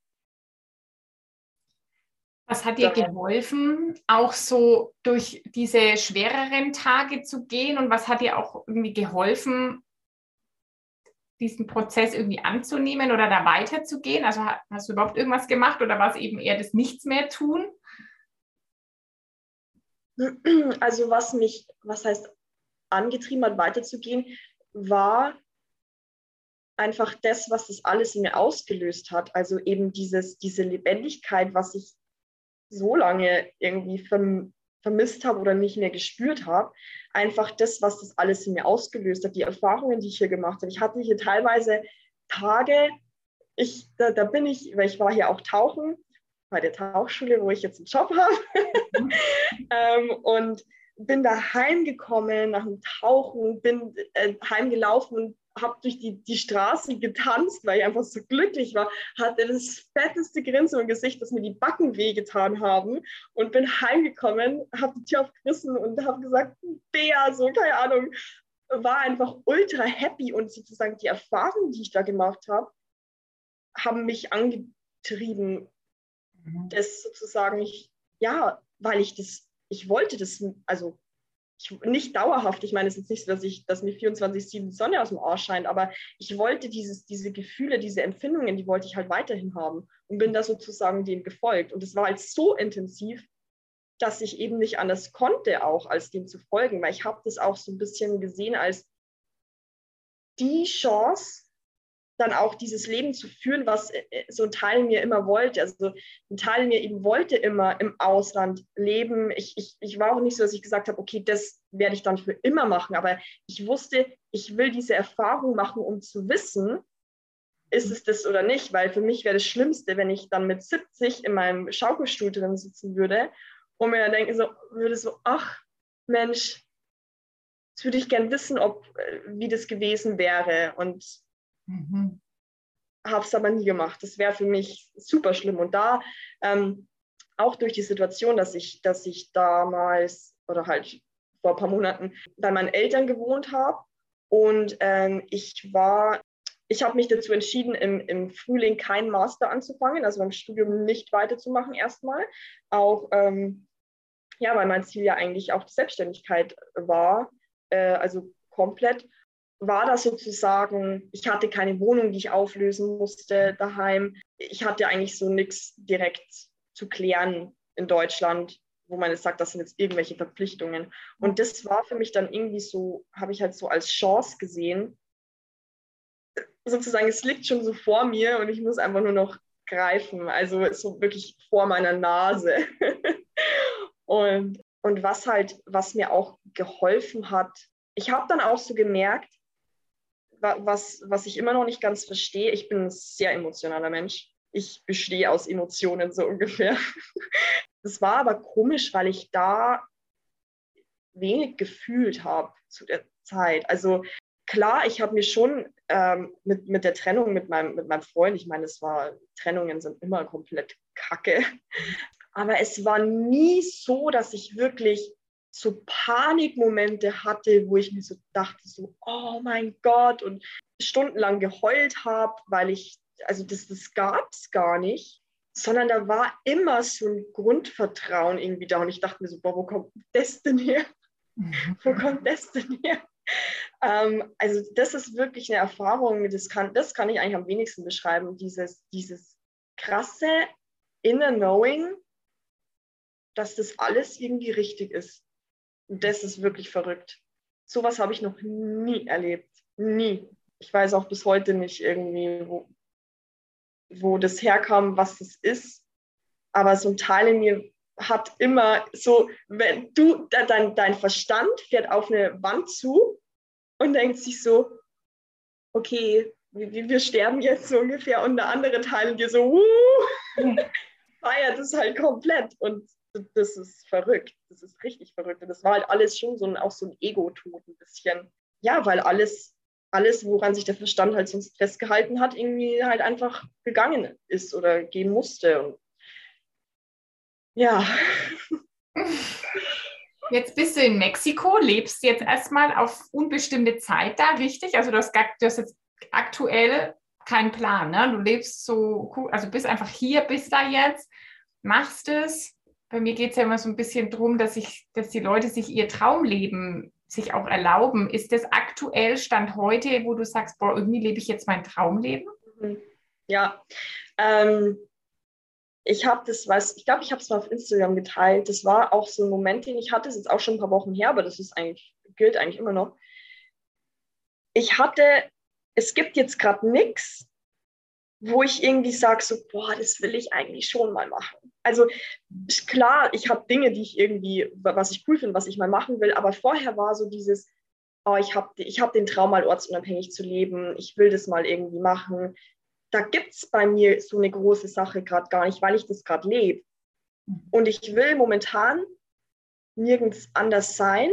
Was hat dir geholfen, auch so durch diese schwereren Tage zu gehen? Und was hat dir auch irgendwie geholfen, diesen Prozess irgendwie anzunehmen oder da weiterzugehen? Also hast du überhaupt irgendwas gemacht oder war es eben eher das Nichts mehr tun? Also was mich, was heißt angetrieben hat, weiterzugehen, war einfach das, was das alles in mir ausgelöst hat. Also eben dieses, diese Lebendigkeit, was ich so lange irgendwie verm vermisst habe oder nicht mehr gespürt habe. Einfach das, was das alles in mir ausgelöst hat, die Erfahrungen, die ich hier gemacht habe. Ich hatte hier teilweise Tage, ich, da, da bin ich, weil ich war hier auch tauchen, bei der Tauchschule, wo ich jetzt einen Job habe. Mhm. [laughs] ähm, und bin da heimgekommen nach dem Tauchen, bin äh, heimgelaufen und habe durch die, die Straße getanzt, weil ich einfach so glücklich war, hatte das fetteste Grinsen im Gesicht, dass mir die Backen wehgetan haben und bin heimgekommen, habe die Tür aufgerissen und habe gesagt, Bea, so, keine Ahnung, war einfach ultra happy und sozusagen die Erfahrungen, die ich da gemacht habe, haben mich angetrieben, mhm. das sozusagen, ich, ja, weil ich das, ich wollte das, also ich, nicht dauerhaft. Ich meine, es ist jetzt nicht so, dass, ich, dass mir 24-7 Sonne aus dem Arsch scheint, aber ich wollte dieses, diese Gefühle, diese Empfindungen, die wollte ich halt weiterhin haben und bin da sozusagen dem gefolgt. Und es war halt so intensiv, dass ich eben nicht anders konnte, auch als dem zu folgen, weil ich habe das auch so ein bisschen gesehen als die Chance, dann auch dieses Leben zu führen, was äh, äh, so ein Teil mir immer wollte. Also ein Teil mir eben wollte immer im Ausland leben. Ich, ich, ich war auch nicht so, dass ich gesagt habe, okay, das werde ich dann für immer machen. Aber ich wusste, ich will diese Erfahrung machen, um zu wissen, ist es das oder nicht? Weil für mich wäre das Schlimmste, wenn ich dann mit 70 in meinem Schaukelstuhl drin sitzen würde und mir dann denke, so, würde so, ach Mensch, das würde ich gern wissen, ob, äh, wie das gewesen wäre. Und Mhm. Habe es aber nie gemacht. Das wäre für mich super schlimm. Und da ähm, auch durch die Situation, dass ich, dass ich damals oder halt vor ein paar Monaten bei meinen Eltern gewohnt habe und ähm, ich war, ich habe mich dazu entschieden, im, im Frühling kein Master anzufangen, also beim Studium nicht weiterzumachen erstmal. Auch ähm, ja, weil mein Ziel ja eigentlich auch die Selbstständigkeit war, äh, also komplett war das sozusagen, ich hatte keine Wohnung, die ich auflösen musste daheim. Ich hatte eigentlich so nichts direkt zu klären in Deutschland, wo man jetzt sagt, das sind jetzt irgendwelche Verpflichtungen. Und das war für mich dann irgendwie so, habe ich halt so als Chance gesehen. Sozusagen, es liegt schon so vor mir und ich muss einfach nur noch greifen, also so wirklich vor meiner Nase. [laughs] und Und was halt, was mir auch geholfen hat, ich habe dann auch so gemerkt, was, was ich immer noch nicht ganz verstehe, ich bin ein sehr emotionaler Mensch. Ich bestehe aus Emotionen so ungefähr. [laughs] Das war aber komisch, weil ich da wenig gefühlt habe zu der Zeit. Also klar, ich habe mir schon ähm, mit, mit der Trennung mit meinem, mit meinem Freund, ich meine, es war, Trennungen sind immer komplett kacke, [laughs] aber es war nie so, dass ich wirklich so Panikmomente hatte, wo ich mir so dachte, so, oh mein Gott, und stundenlang geheult habe, weil ich, also das, das gab es gar nicht, sondern da war immer so ein Grundvertrauen irgendwie da. Und ich dachte mir so, boah, wo kommt das denn her? wo kommt das denn her? Ähm, also das ist wirklich eine Erfahrung, das kann, das kann ich eigentlich am wenigsten beschreiben, dieses, dieses krasse Inner Knowing, dass das alles irgendwie richtig ist. Und das ist wirklich verrückt. Sowas habe ich noch nie erlebt. Nie. Ich weiß auch bis heute nicht irgendwie, wo, wo das herkam, was das ist. Aber so ein Teil in mir hat immer so, wenn du, dein, dein Verstand fährt auf eine Wand zu und denkt sich so, okay, wir, wir sterben jetzt so ungefähr und der andere Teil dir so, uh, [laughs] feiert es halt komplett. Und das ist verrückt. Das ist richtig verrückt. Und das war halt alles schon so ein, auch so ein Ego-Tod ein bisschen. Ja, weil alles, alles, woran sich der Verstand halt sonst festgehalten hat, irgendwie halt einfach gegangen ist oder gehen musste. Und ja. [laughs] Jetzt bist du in Mexiko, lebst jetzt erstmal auf unbestimmte Zeit da, richtig? Also du hast, du hast jetzt aktuell keinen Plan, ne? Du lebst so, also bist einfach hier, bist da jetzt, machst es bei mir geht es ja immer so ein bisschen darum, dass, ich, dass die Leute sich ihr Traumleben sich auch erlauben. Ist das aktuell Stand heute, wo du sagst, boah, irgendwie lebe ich jetzt mein Traumleben? Mhm. Ja, ähm, ich habe das, weiß, ich glaube, ich habe es mal auf Instagram geteilt. Das war auch so ein Moment, den ich hatte, das ist jetzt auch schon ein paar Wochen her, aber das ist eigentlich, gilt eigentlich immer noch. Ich hatte, es gibt jetzt gerade nichts, wo ich irgendwie sage, so, boah, das will ich eigentlich schon mal machen. Also klar, ich habe Dinge, die ich irgendwie, was ich cool finde, was ich mal machen will, aber vorher war so dieses, oh, ich habe ich hab den Traum mal ortsunabhängig zu leben, ich will das mal irgendwie machen. Da gibt es bei mir so eine große Sache gerade gar nicht, weil ich das gerade lebe. Und ich will momentan nirgends anders sein.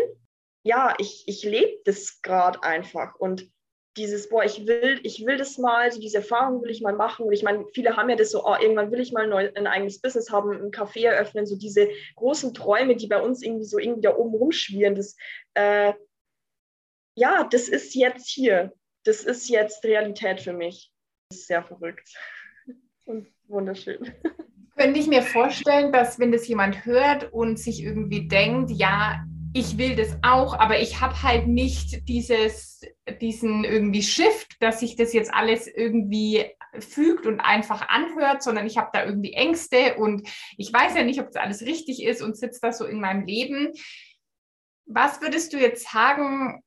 Ja, ich, ich lebe das gerade einfach. Und dieses, boah, ich will, ich will das mal, so diese Erfahrung will ich mal machen. Und ich meine, viele haben ja das so, oh, irgendwann will ich mal neu, ein eigenes Business haben, ein Café eröffnen, so diese großen Träume, die bei uns irgendwie so irgendwie da oben rumschwirren. Das, äh, ja, das ist jetzt hier. Das ist jetzt Realität für mich. Das ist sehr verrückt und wunderschön. Könnte ich mir vorstellen, dass wenn das jemand hört und sich irgendwie denkt, ja, ich will das auch, aber ich habe halt nicht dieses, diesen irgendwie Shift, dass sich das jetzt alles irgendwie fügt und einfach anhört, sondern ich habe da irgendwie Ängste und ich weiß ja nicht, ob das alles richtig ist und sitzt da so in meinem Leben. Was würdest du jetzt sagen,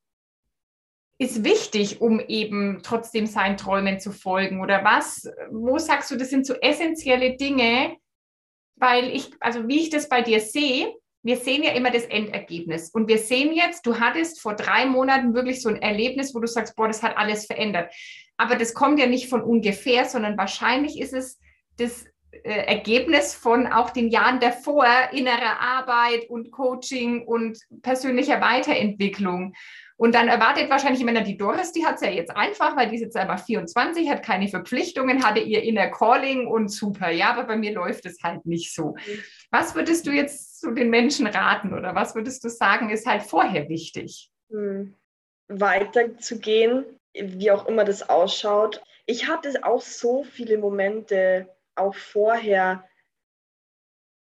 ist wichtig, um eben trotzdem seinen Träumen zu folgen? Oder was, wo sagst du, das sind so essentielle Dinge, weil ich, also wie ich das bei dir sehe, wir sehen ja immer das Endergebnis. Und wir sehen jetzt, du hattest vor drei Monaten wirklich so ein Erlebnis, wo du sagst, boah, das hat alles verändert. Aber das kommt ja nicht von ungefähr, sondern wahrscheinlich ist es das äh, Ergebnis von auch den Jahren davor, innerer Arbeit und Coaching und persönlicher Weiterentwicklung. Und dann erwartet wahrscheinlich immer die Doris, die hat es ja jetzt einfach, weil die ist jetzt einmal 24, hat keine Verpflichtungen, hatte ihr Inner Calling und super. Ja, aber bei mir läuft es halt nicht so. Was würdest du jetzt zu den Menschen raten oder was würdest du sagen, ist halt vorher wichtig? Hm. Weiterzugehen, wie auch immer das ausschaut. Ich hatte auch so viele Momente, auch vorher,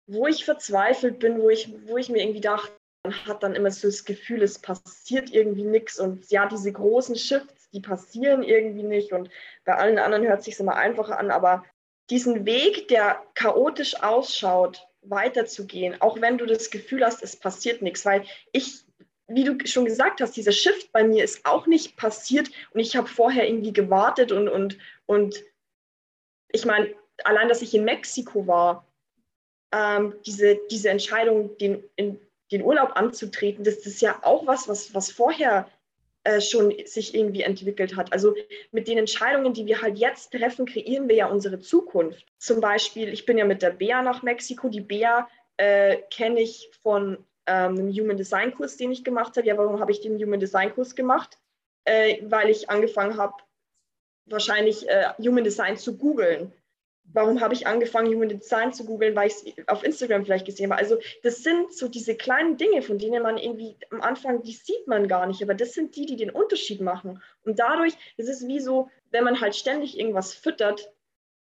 wo ich verzweifelt bin, wo ich, wo ich mir irgendwie dachte, hat dann immer so das Gefühl, es passiert irgendwie nichts und ja, diese großen Shifts, die passieren irgendwie nicht. Und bei allen anderen hört es sich immer einfacher an, aber diesen Weg, der chaotisch ausschaut, weiterzugehen, auch wenn du das Gefühl hast, es passiert nichts, weil ich, wie du schon gesagt hast, dieser Shift bei mir ist auch nicht passiert. Und ich habe vorher irgendwie gewartet und, und, und ich meine, allein, dass ich in Mexiko war, ähm, diese, diese Entscheidung, den, in den Urlaub anzutreten, das, ist ja auch was, was, was vorher äh, schon sich irgendwie entwickelt hat. Also mit den Entscheidungen, die wir halt jetzt treffen, kreieren wir ja unsere Zukunft. Zum Beispiel, ich bin ja mit der Bea nach Mexiko. Die Bea äh, kenne ich von ähm, einem Human Design Kurs, den ich gemacht habe. Ja, warum habe ich den Human Design Kurs gemacht? Äh, weil ich angefangen habe, wahrscheinlich äh, Human Design zu googeln warum habe ich angefangen, Human Design zu googeln, weil ich es auf Instagram vielleicht gesehen habe. Also das sind so diese kleinen Dinge, von denen man irgendwie am Anfang, die sieht man gar nicht, aber das sind die, die den Unterschied machen. Und dadurch ist es wie so, wenn man halt ständig irgendwas füttert,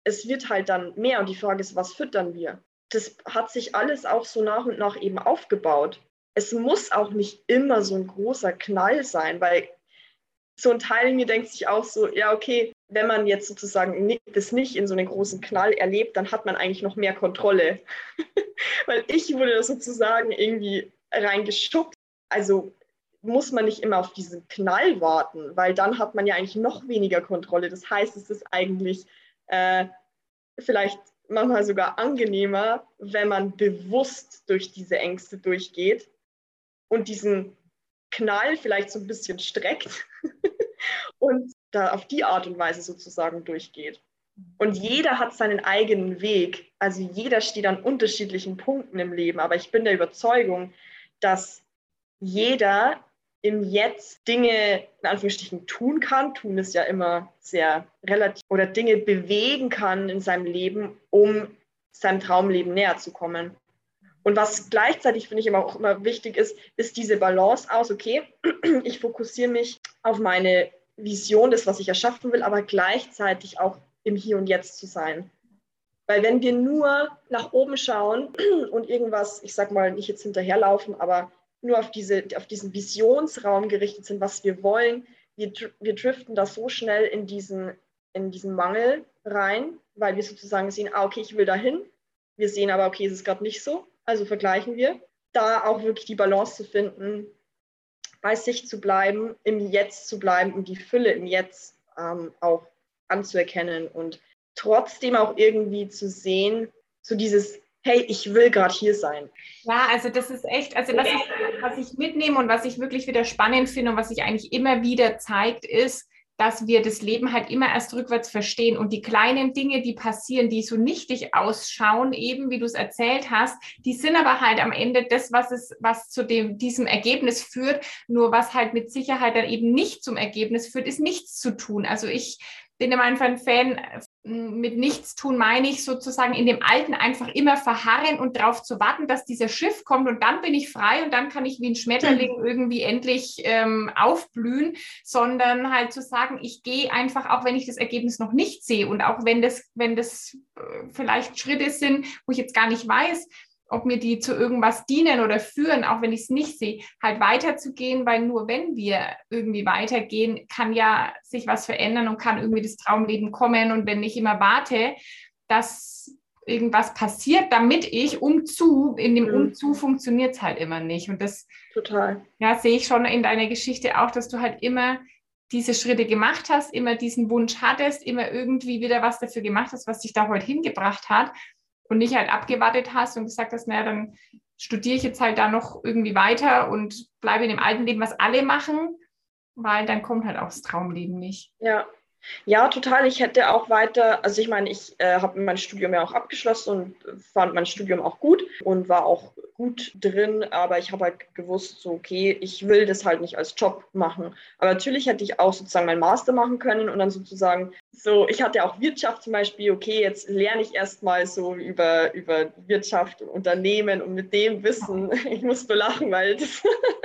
es wird halt dann mehr. Und die Frage ist, was füttern wir? Das hat sich alles auch so nach und nach eben aufgebaut. Es muss auch nicht immer so ein großer Knall sein, weil so ein Teil in mir denkt sich auch so, ja, okay, wenn man jetzt sozusagen das nicht in so einem großen Knall erlebt, dann hat man eigentlich noch mehr Kontrolle. [laughs] Weil ich wurde sozusagen irgendwie reingeschubst. Also muss man nicht immer auf diesen Knall warten, weil dann hat man ja eigentlich noch weniger Kontrolle. Das heißt, es ist eigentlich äh, vielleicht manchmal sogar angenehmer, wenn man bewusst durch diese Ängste durchgeht und diesen Knall vielleicht so ein bisschen streckt [laughs] und da auf die Art und Weise sozusagen durchgeht. Und jeder hat seinen eigenen Weg. Also jeder steht an unterschiedlichen Punkten im Leben. Aber ich bin der Überzeugung, dass jeder im Jetzt Dinge in Anführungsstrichen tun kann. Tun ist ja immer sehr relativ. Oder Dinge bewegen kann in seinem Leben, um seinem Traumleben näher zu kommen. Und was gleichzeitig, finde ich, immer auch immer wichtig ist, ist diese Balance aus, okay, [clears throat] ich fokussiere mich auf meine Vision, das, was ich erschaffen will, aber gleichzeitig auch im Hier und Jetzt zu sein. Weil wenn wir nur nach oben schauen [clears throat] und irgendwas, ich sag mal, nicht jetzt hinterherlaufen, aber nur auf, diese, auf diesen Visionsraum gerichtet sind, was wir wollen, wir, wir driften da so schnell in diesen, in diesen Mangel rein, weil wir sozusagen sehen, ah, okay, ich will dahin. Wir sehen aber, okay, es ist gerade nicht so, also vergleichen wir. Da auch wirklich die Balance zu finden, bei sich zu bleiben, im Jetzt zu bleiben und die Fülle im Jetzt ähm, auch anzuerkennen und trotzdem auch irgendwie zu sehen, so dieses, hey, ich will gerade hier sein. Ja, also das ist echt, also das ist, was ich mitnehme und was ich wirklich wieder spannend finde und was sich eigentlich immer wieder zeigt, ist, dass wir das Leben halt immer erst rückwärts verstehen und die kleinen Dinge, die passieren, die so nichtig ausschauen, eben wie du es erzählt hast, die sind aber halt am Ende das, was es, was zu dem, diesem Ergebnis führt. Nur was halt mit Sicherheit dann eben nicht zum Ergebnis führt, ist nichts zu tun. Also ich bin immer einfach ein Fan mit nichts tun meine ich sozusagen in dem Alten einfach immer verharren und darauf zu warten, dass dieser Schiff kommt und dann bin ich frei und dann kann ich wie ein Schmetterling mhm. irgendwie endlich ähm, aufblühen, sondern halt zu sagen, ich gehe einfach, auch wenn ich das Ergebnis noch nicht sehe und auch wenn das, wenn das äh, vielleicht Schritte sind, wo ich jetzt gar nicht weiß, ob mir die zu irgendwas dienen oder führen, auch wenn ich es nicht sehe, halt weiterzugehen, weil nur wenn wir irgendwie weitergehen, kann ja sich was verändern und kann irgendwie das Traumleben kommen. Und wenn ich immer warte, dass irgendwas passiert, damit ich umzu, in dem mhm. Umzu funktioniert es halt immer nicht. Und das total. Ja, sehe ich schon in deiner Geschichte auch, dass du halt immer diese Schritte gemacht hast, immer diesen Wunsch hattest, immer irgendwie wieder was dafür gemacht hast, was dich da heute hingebracht hat und nicht halt abgewartet hast und gesagt hast, naja, dann studiere ich jetzt halt da noch irgendwie weiter und bleibe in dem alten Leben, was alle machen, weil dann kommt halt auch das Traumleben nicht. Ja, ja, total. Ich hätte auch weiter, also ich meine, ich äh, habe mein Studium ja auch abgeschlossen und fand mein Studium auch gut und war auch gut drin, aber ich habe halt gewusst, so, okay, ich will das halt nicht als Job machen. Aber natürlich hätte ich auch sozusagen mein Master machen können und dann sozusagen so, ich hatte auch Wirtschaft zum Beispiel, okay, jetzt lerne ich erstmal so über, über Wirtschaft und Unternehmen und mit dem Wissen, [laughs] ich muss belachen, weil das [laughs]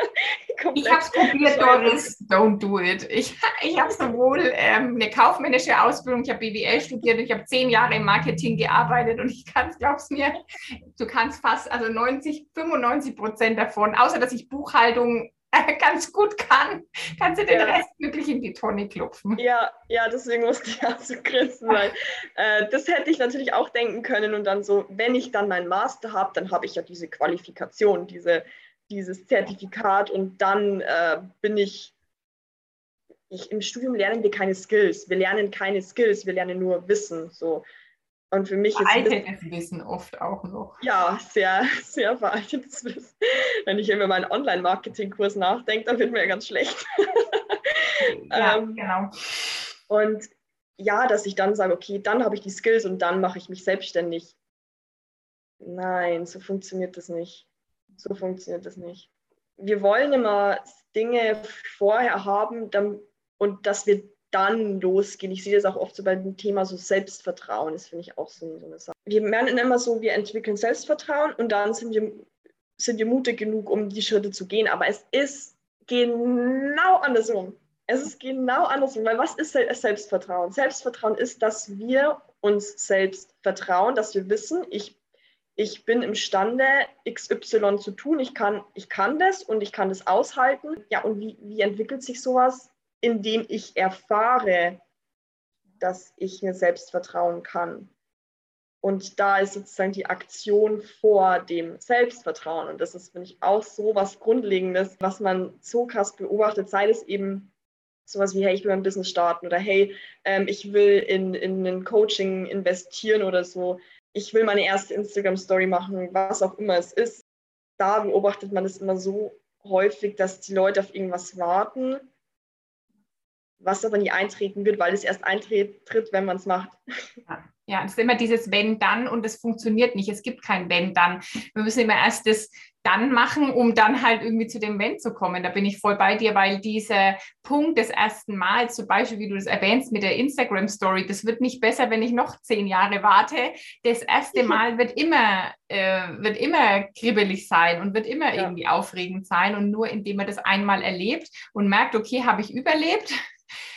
Ich habe es probiert, Doris, don't do it. Ich, ich habe sowohl ähm, eine kaufmännische Ausbildung, ich habe BWL studiert, ich habe zehn Jahre im Marketing gearbeitet und ich kann es, glaubst mir, du kannst fast, also 90, 95 Prozent davon, außer dass ich Buchhaltung ganz gut kann, kannst du den ja. Rest wirklich in die Tonne klopfen. Ja, ja, deswegen musste ich auch so grinsen, weil äh, das hätte ich natürlich auch denken können und dann so, wenn ich dann meinen Master habe, dann habe ich ja diese Qualifikation, diese, dieses Zertifikat und dann äh, bin ich, ich, im Studium lernen wir keine Skills, wir lernen keine Skills, wir lernen nur Wissen, so. Und für mich veraltetes ist Wissen oft auch noch. Ja, sehr, [laughs] sehr veraltetes Wissen. Wenn ich über meinen Online-Marketing-Kurs nachdenke, dann wird mir ganz schlecht. [laughs] ja, ähm, genau. Und ja, dass ich dann sage, okay, dann habe ich die Skills und dann mache ich mich selbstständig. Nein, so funktioniert das nicht. So funktioniert das nicht. Wir wollen immer Dinge vorher haben dann, und dass wir dann losgehen. Ich sehe das auch oft so bei dem Thema so Selbstvertrauen. Das finde ich auch so, so eine Sache. Wir merken immer so, wir entwickeln Selbstvertrauen und dann sind wir, sind wir mutig genug, um die Schritte zu gehen. Aber es ist genau andersrum. Es ist genau andersrum, weil was ist Selbstvertrauen? Selbstvertrauen ist, dass wir uns selbst vertrauen, dass wir wissen, ich, ich bin imstande, XY zu tun, ich kann, ich kann das und ich kann das aushalten. Ja, und wie, wie entwickelt sich sowas? Indem ich erfahre, dass ich mir selbst vertrauen kann. Und da ist sozusagen die Aktion vor dem Selbstvertrauen. Und das ist, finde ich, auch so was Grundlegendes, was man so krass beobachtet, sei es eben sowas wie, hey, ich will ein Business starten oder hey, ähm, ich will in, in ein Coaching investieren oder so. Ich will meine erste Instagram-Story machen, was auch immer es ist. Da beobachtet man es immer so häufig, dass die Leute auf irgendwas warten, was aber nie eintreten wird, weil es erst eintritt, wenn man es macht. Ja. Ja, es ist immer dieses Wenn, dann und es funktioniert nicht. Es gibt kein Wenn, dann. Wir müssen immer erst das Dann machen, um dann halt irgendwie zu dem Wenn zu kommen. Da bin ich voll bei dir, weil dieser Punkt des ersten Mals, zum Beispiel, wie du das erwähnst mit der Instagram-Story, das wird nicht besser, wenn ich noch zehn Jahre warte. Das erste Mal wird immer, äh, wird immer kribbelig sein und wird immer ja. irgendwie aufregend sein. Und nur indem man das einmal erlebt und merkt, okay, habe ich überlebt,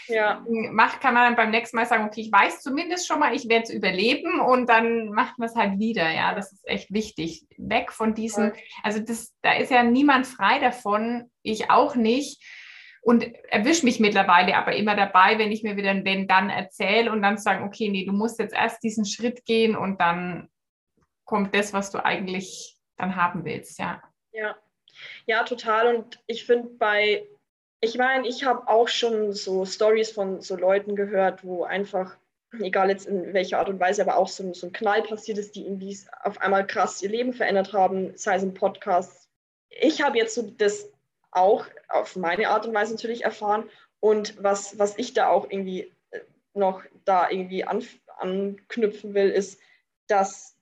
ja. macht, kann man dann beim nächsten Mal sagen, okay, ich weiß zumindest schon mal, ich werde es überleben und dann macht man es halt wieder. Ja, das ist echt wichtig. Weg von diesem, also das, da ist ja niemand frei davon, ich auch nicht. Und erwische mich mittlerweile aber immer dabei, wenn ich mir wieder ein Wenn dann erzähle und dann sagen, okay, nee, du musst jetzt erst diesen Schritt gehen und dann kommt das, was du eigentlich dann haben willst, ja. Ja, ja, total. Und ich finde bei ich meine, ich habe auch schon so Stories von so Leuten gehört, wo einfach, egal jetzt in welcher Art und Weise, aber auch so, so ein Knall passiert ist, die irgendwie auf einmal krass ihr Leben verändert haben, sei es im Podcast. Ich habe jetzt so das auch auf meine Art und Weise natürlich erfahren. Und was, was ich da auch irgendwie äh, noch da irgendwie an, anknüpfen will, ist, dass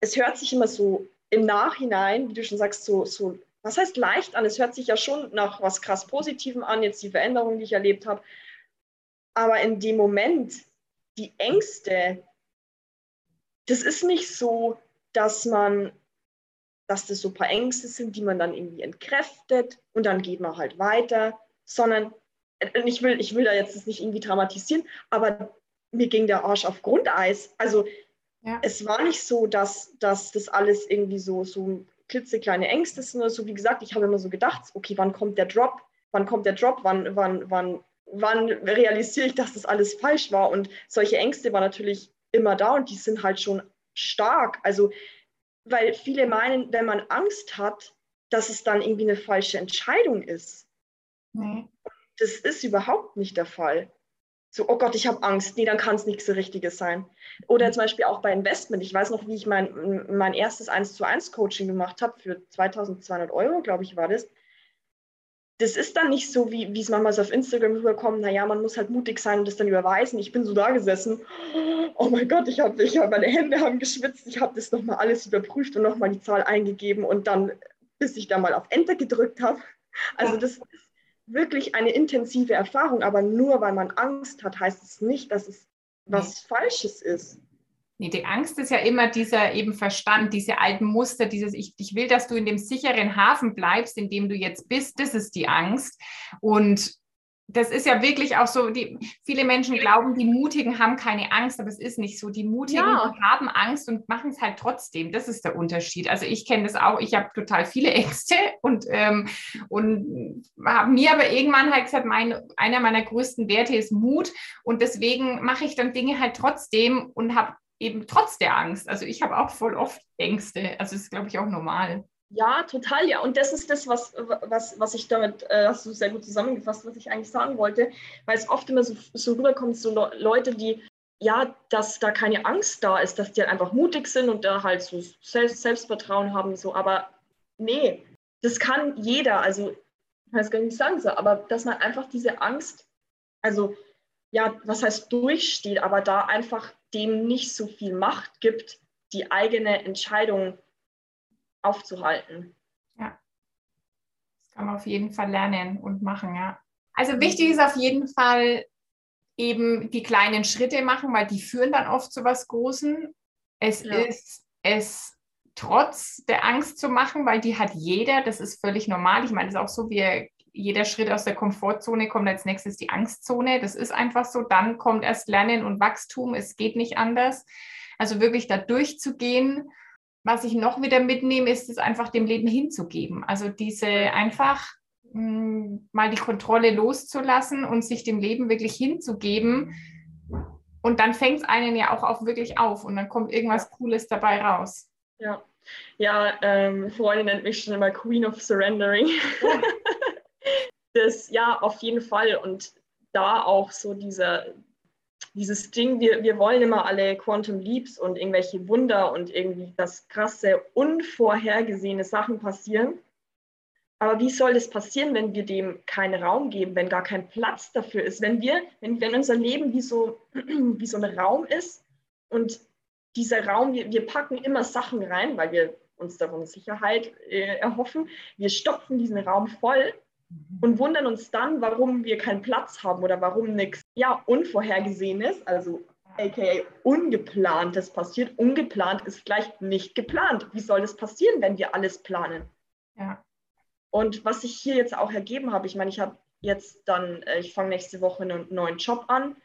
es hört sich immer so im Nachhinein, wie du schon sagst, so, so was heißt leicht an? Es hört sich ja schon nach was krass Positivem an, jetzt die Veränderung, die ich erlebt habe. Aber in dem Moment, die Ängste, das ist nicht so, dass man, dass das so ein paar Ängste sind, die man dann irgendwie entkräftet und dann geht man halt weiter, sondern ich will, ich will da jetzt nicht irgendwie dramatisieren, aber mir ging der Arsch auf Grundeis. Also ja. es war nicht so, dass, dass das alles irgendwie so, so klitzekleine Ängste sind oder so. Wie gesagt, ich habe immer so gedacht, okay, wann kommt der Drop? Wann kommt der Drop? Wann, wann, wann, wann realisiere ich, dass das alles falsch war? Und solche Ängste waren natürlich immer da und die sind halt schon stark. Also, weil viele meinen, wenn man Angst hat, dass es dann irgendwie eine falsche Entscheidung ist. Nee. Das ist überhaupt nicht der Fall so, oh Gott, ich habe Angst, nee, dann kann es nichts so Richtiges sein. Oder zum Beispiel auch bei Investment. Ich weiß noch, wie ich mein, mein erstes 1 zu 1 Coaching gemacht habe für 2200 Euro, glaube ich, war das. Das ist dann nicht so, wie es manchmal so auf Instagram rüberkommt, naja, man muss halt mutig sein und das dann überweisen. Ich bin so da gesessen, oh mein Gott, ich habe ich hab, meine Hände haben geschwitzt, ich habe das nochmal alles überprüft und nochmal die Zahl eingegeben und dann, bis ich da mal auf Enter gedrückt habe. Also das ist wirklich eine intensive Erfahrung, aber nur weil man Angst hat, heißt es nicht, dass es was nee. Falsches ist. Nee, die Angst ist ja immer dieser eben Verstand, diese alten Muster, dieses ich, ich will, dass du in dem sicheren Hafen bleibst, in dem du jetzt bist, das ist die Angst. Und das ist ja wirklich auch so, die, viele Menschen glauben, die Mutigen haben keine Angst, aber es ist nicht so. Die Mutigen ja. haben Angst und machen es halt trotzdem. Das ist der Unterschied. Also ich kenne das auch, ich habe total viele [laughs] Ängste und, ähm, und habe mir aber irgendwann halt gesagt, mein, einer meiner größten Werte ist Mut und deswegen mache ich dann Dinge halt trotzdem und habe eben trotz der Angst. Also ich habe auch voll oft Ängste. Also das ist, glaube ich, auch normal. Ja, total, ja. Und das ist das, was, was, was ich damit, äh, hast du sehr gut zusammengefasst, was ich eigentlich sagen wollte, weil es oft immer so, so rüberkommt, so Le Leute, die ja, dass da keine Angst da ist, dass die halt einfach mutig sind und da halt so Selbst Selbstvertrauen haben, so, aber nee, das kann jeder, also ich weiß gar nicht sagen so, aber dass man einfach diese Angst, also ja, was heißt durchsteht, aber da einfach dem nicht so viel Macht gibt, die eigene Entscheidung aufzuhalten. Ja, das kann man auf jeden Fall lernen und machen, ja. Also wichtig ist auf jeden Fall eben die kleinen Schritte machen, weil die führen dann oft zu was Großem. Es ja. ist es trotz der Angst zu machen, weil die hat jeder, das ist völlig normal. Ich meine, es ist auch so, wie jeder Schritt aus der Komfortzone kommt als nächstes die Angstzone. Das ist einfach so. Dann kommt erst Lernen und Wachstum. Es geht nicht anders. Also wirklich da durchzugehen. Was ich noch wieder mitnehme, ist es einfach dem Leben hinzugeben. Also diese einfach mh, hm, mal die Kontrolle loszulassen und sich dem Leben wirklich hinzugeben. Und dann fängt es einen ja auch, auch wirklich auf und dann kommt irgendwas Cooles dabei raus. Ja, ja ähm, Freundin nennt mich schon immer Queen of Surrendering. [laughs] das ja, auf jeden Fall. Und da auch so dieser, dieses Ding, wir, wir wollen immer alle Quantum Leaps und irgendwelche Wunder und irgendwie das krasse, unvorhergesehene Sachen passieren. Aber wie soll das passieren, wenn wir dem keinen Raum geben, wenn gar kein Platz dafür ist? Wenn wir, wenn, wenn unser Leben wie so, [clears throat] wie so ein Raum ist und dieser Raum, wir, wir packen immer Sachen rein, weil wir uns davon Sicherheit äh, erhoffen. Wir stopfen diesen Raum voll Mhm. und wundern uns dann, warum wir keinen Platz haben oder warum nichts ja, Unvorhergesehenes, also aka Ungeplantes passiert. Ungeplant ist gleich nicht geplant. Wie soll das passieren, wenn wir alles planen? Ja. Und was sich hier jetzt auch ergeben habe, ich meine, ich habe jetzt dann, äh, ich fange nächste Woche einen neuen Job an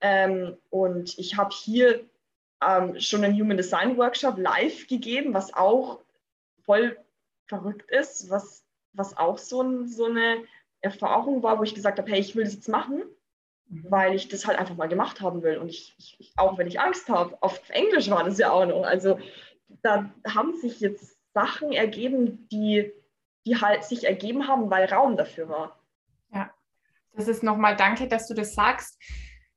ähm, und ich habe hier ähm, schon einen Human Design Workshop live gegeben, was auch voll verrückt ist, was was auch so, ein, so eine Erfahrung war, wo ich gesagt habe, hey, ich will das jetzt machen. Weil ich das halt einfach mal gemacht haben will. Und ich, ich, auch wenn ich Angst habe, auf Englisch war das ja auch noch. Also da haben sich jetzt Sachen ergeben, die, die halt sich ergeben haben, weil Raum dafür war. Ja, das ist nochmal danke, dass du das sagst,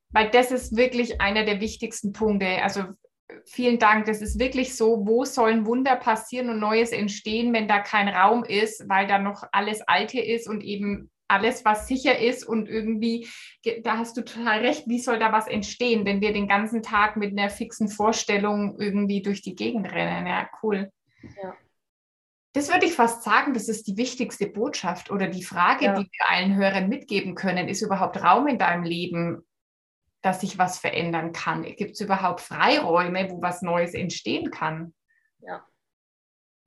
weil das ist wirklich einer der wichtigsten Punkte. Also vielen Dank. Das ist wirklich so, wo sollen Wunder passieren und Neues entstehen, wenn da kein Raum ist, weil da noch alles Alte ist und eben alles, was sicher ist und irgendwie, da hast du total recht, wie soll da was entstehen, wenn wir den ganzen Tag mit einer fixen Vorstellung irgendwie durch die Gegend rennen? Ja, cool. Ja. Das würde ich fast sagen, das ist die wichtigste Botschaft oder die Frage, ja. die wir allen Hörern mitgeben können. Ist überhaupt Raum in deinem Leben? dass sich was verändern kann? Gibt es überhaupt Freiräume, wo was Neues entstehen kann? Ja.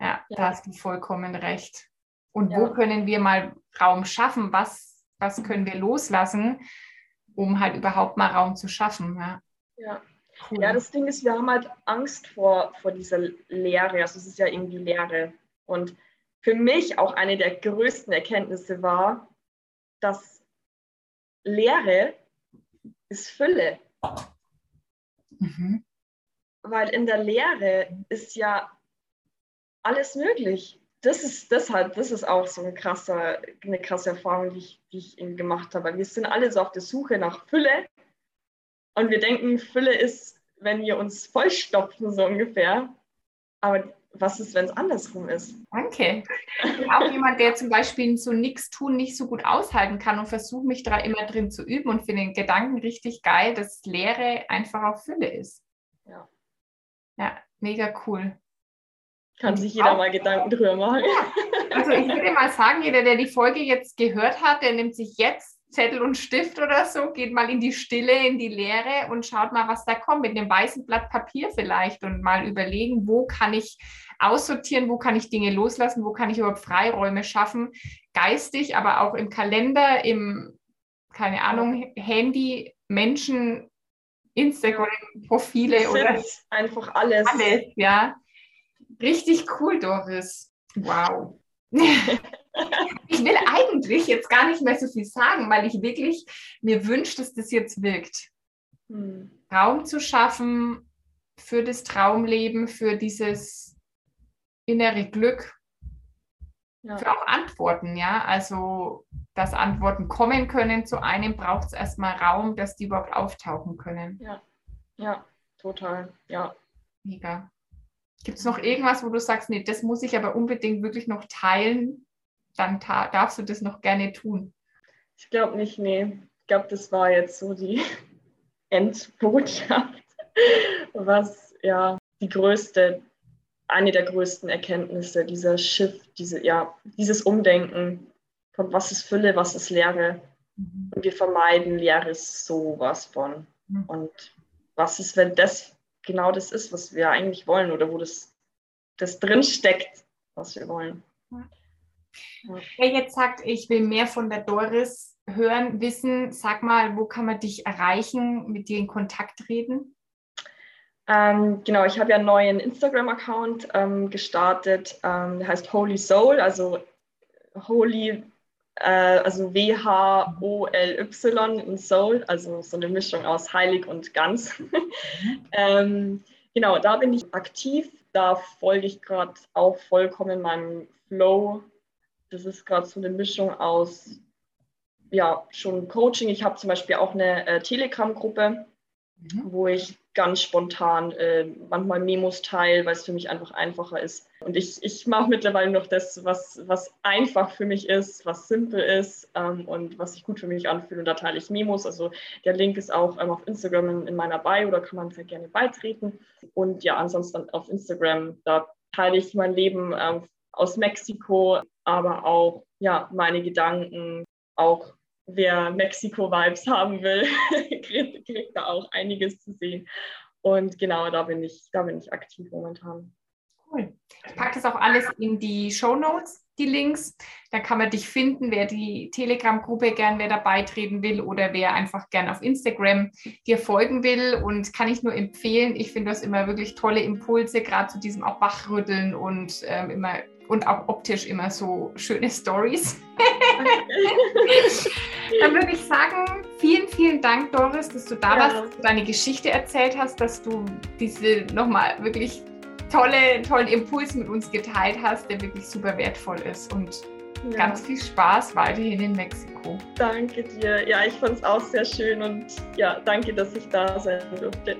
Ja, ja. da hast du vollkommen recht. Und ja. wo können wir mal Raum schaffen? Was, was können wir loslassen, um halt überhaupt mal Raum zu schaffen? Ja. Ja. Cool. ja, das Ding ist, wir haben halt Angst vor, vor dieser Leere. Also es ist ja irgendwie Leere. Und für mich auch eine der größten Erkenntnisse war, dass Leere ist Fülle. Mhm. Weil in der Lehre ist ja alles möglich. Das ist deshalb, das ist auch so eine krasse, eine krasse Erfahrung, die ich, die ich eben gemacht habe. Wir sind alle so auf der Suche nach Fülle und wir denken, Fülle ist, wenn wir uns vollstopfen, so ungefähr. Aber was ist, wenn es andersrum ist? Danke. Ich bin auch jemand, der zum Beispiel so nichts tun nicht so gut aushalten kann und versuche mich da immer drin zu üben und finde den Gedanken richtig geil, dass Lehre einfach auch Fülle ist. Ja. Ja, mega cool. Kann sich jeder auch, mal Gedanken drüber machen. [laughs] Also ich würde mal sagen, jeder, der die Folge jetzt gehört hat, der nimmt sich jetzt Zettel und Stift oder so, geht mal in die Stille, in die Leere und schaut mal, was da kommt, mit einem weißen Blatt Papier vielleicht und mal überlegen, wo kann ich aussortieren, wo kann ich Dinge loslassen, wo kann ich überhaupt Freiräume schaffen, geistig, aber auch im Kalender, im, keine Ahnung, Handy, Menschen, Instagram-Profile oder einfach alles. Alles, ja. Richtig cool, Doris. Wow. ich will eigentlich jetzt gar nicht mehr so viel sagen, weil ich wirklich mir wünsche, dass das jetzt wirkt. Hm. Raum zu schaffen für das Traumleben, für dieses innere Glück, ja. für auch Antworten, ja. Also, dass Antworten kommen können zu einem, braucht es erstmal Raum, dass die überhaupt auftauchen können. Ja. Ja, total. Ja. Mega. Gibt es noch irgendwas, wo du sagst, nee, das muss ich aber unbedingt wirklich noch teilen? Dann darfst du das noch gerne tun. Ich glaube nicht, nee. Ich glaube, das war jetzt so die [laughs] Endbotschaft, was ja die größte, eine der größten Erkenntnisse, dieser Shift, diese, ja, dieses Umdenken von was ist Fülle, was ist Leere. Mhm. Und wir vermeiden Leere sowas von. Mhm. Und was ist, wenn das genau das ist, was wir eigentlich wollen oder wo das, das drin steckt, was wir wollen. Ja. Wer jetzt sagt, ich will mehr von der Doris hören, wissen, sag mal, wo kann man dich erreichen, mit dir in Kontakt treten? Ähm, genau, ich habe ja einen neuen Instagram-Account ähm, gestartet, ähm, der heißt Holy Soul, also Holy, äh, also W-H-O-L-Y in Soul, also so eine Mischung aus heilig und ganz. Mhm. [laughs] genau, da bin ich aktiv, da folge ich gerade auch vollkommen meinem Flow. Das ist gerade so eine Mischung aus ja, schon Coaching. Ich habe zum Beispiel auch eine äh, Telegram-Gruppe, mhm. wo ich ganz spontan äh, manchmal Memos teile, weil es für mich einfach einfacher ist. Und ich, ich mache mittlerweile noch das, was, was einfach für mich ist, was simpel ist ähm, und was sich gut für mich anfühlt. Und da teile ich Memos. Also der Link ist auch ähm, auf Instagram in, in, meiner Bio, da kann man sehr gerne beitreten. Und ja, ansonsten auf Instagram, da teile ich mein Leben ähm, aus Mexiko, aber auch ja, meine Gedanken, auch wer Mexiko-Vibes haben will, [laughs] kriegt, kriegt, da auch einiges zu sehen. Und genau, da bin ich, da bin ich aktiv momentan. Cool. Ich packe das auch alles in die Show Notes, die Links. Da kann man dich finden, wer die Telegram-Gruppe gern, wer da beitreten will oder wer einfach gern auf Instagram dir folgen will. Und kann ich nur empfehlen, ich finde das immer wirklich tolle Impulse, gerade zu diesem auch Wachrütteln und ähm, immer und auch optisch immer so schöne Stories. [laughs] [laughs] Dann würde ich sagen, vielen, vielen Dank, Doris, dass du da ja. warst, dass du deine Geschichte erzählt hast, dass du diese nochmal wirklich tolle, tollen Impuls mit uns geteilt hast, der wirklich super wertvoll ist. Und ja. ganz viel Spaß weiterhin in Mexiko. Danke dir. Ja, ich fand es auch sehr schön und ja, danke, dass ich da sein durfte.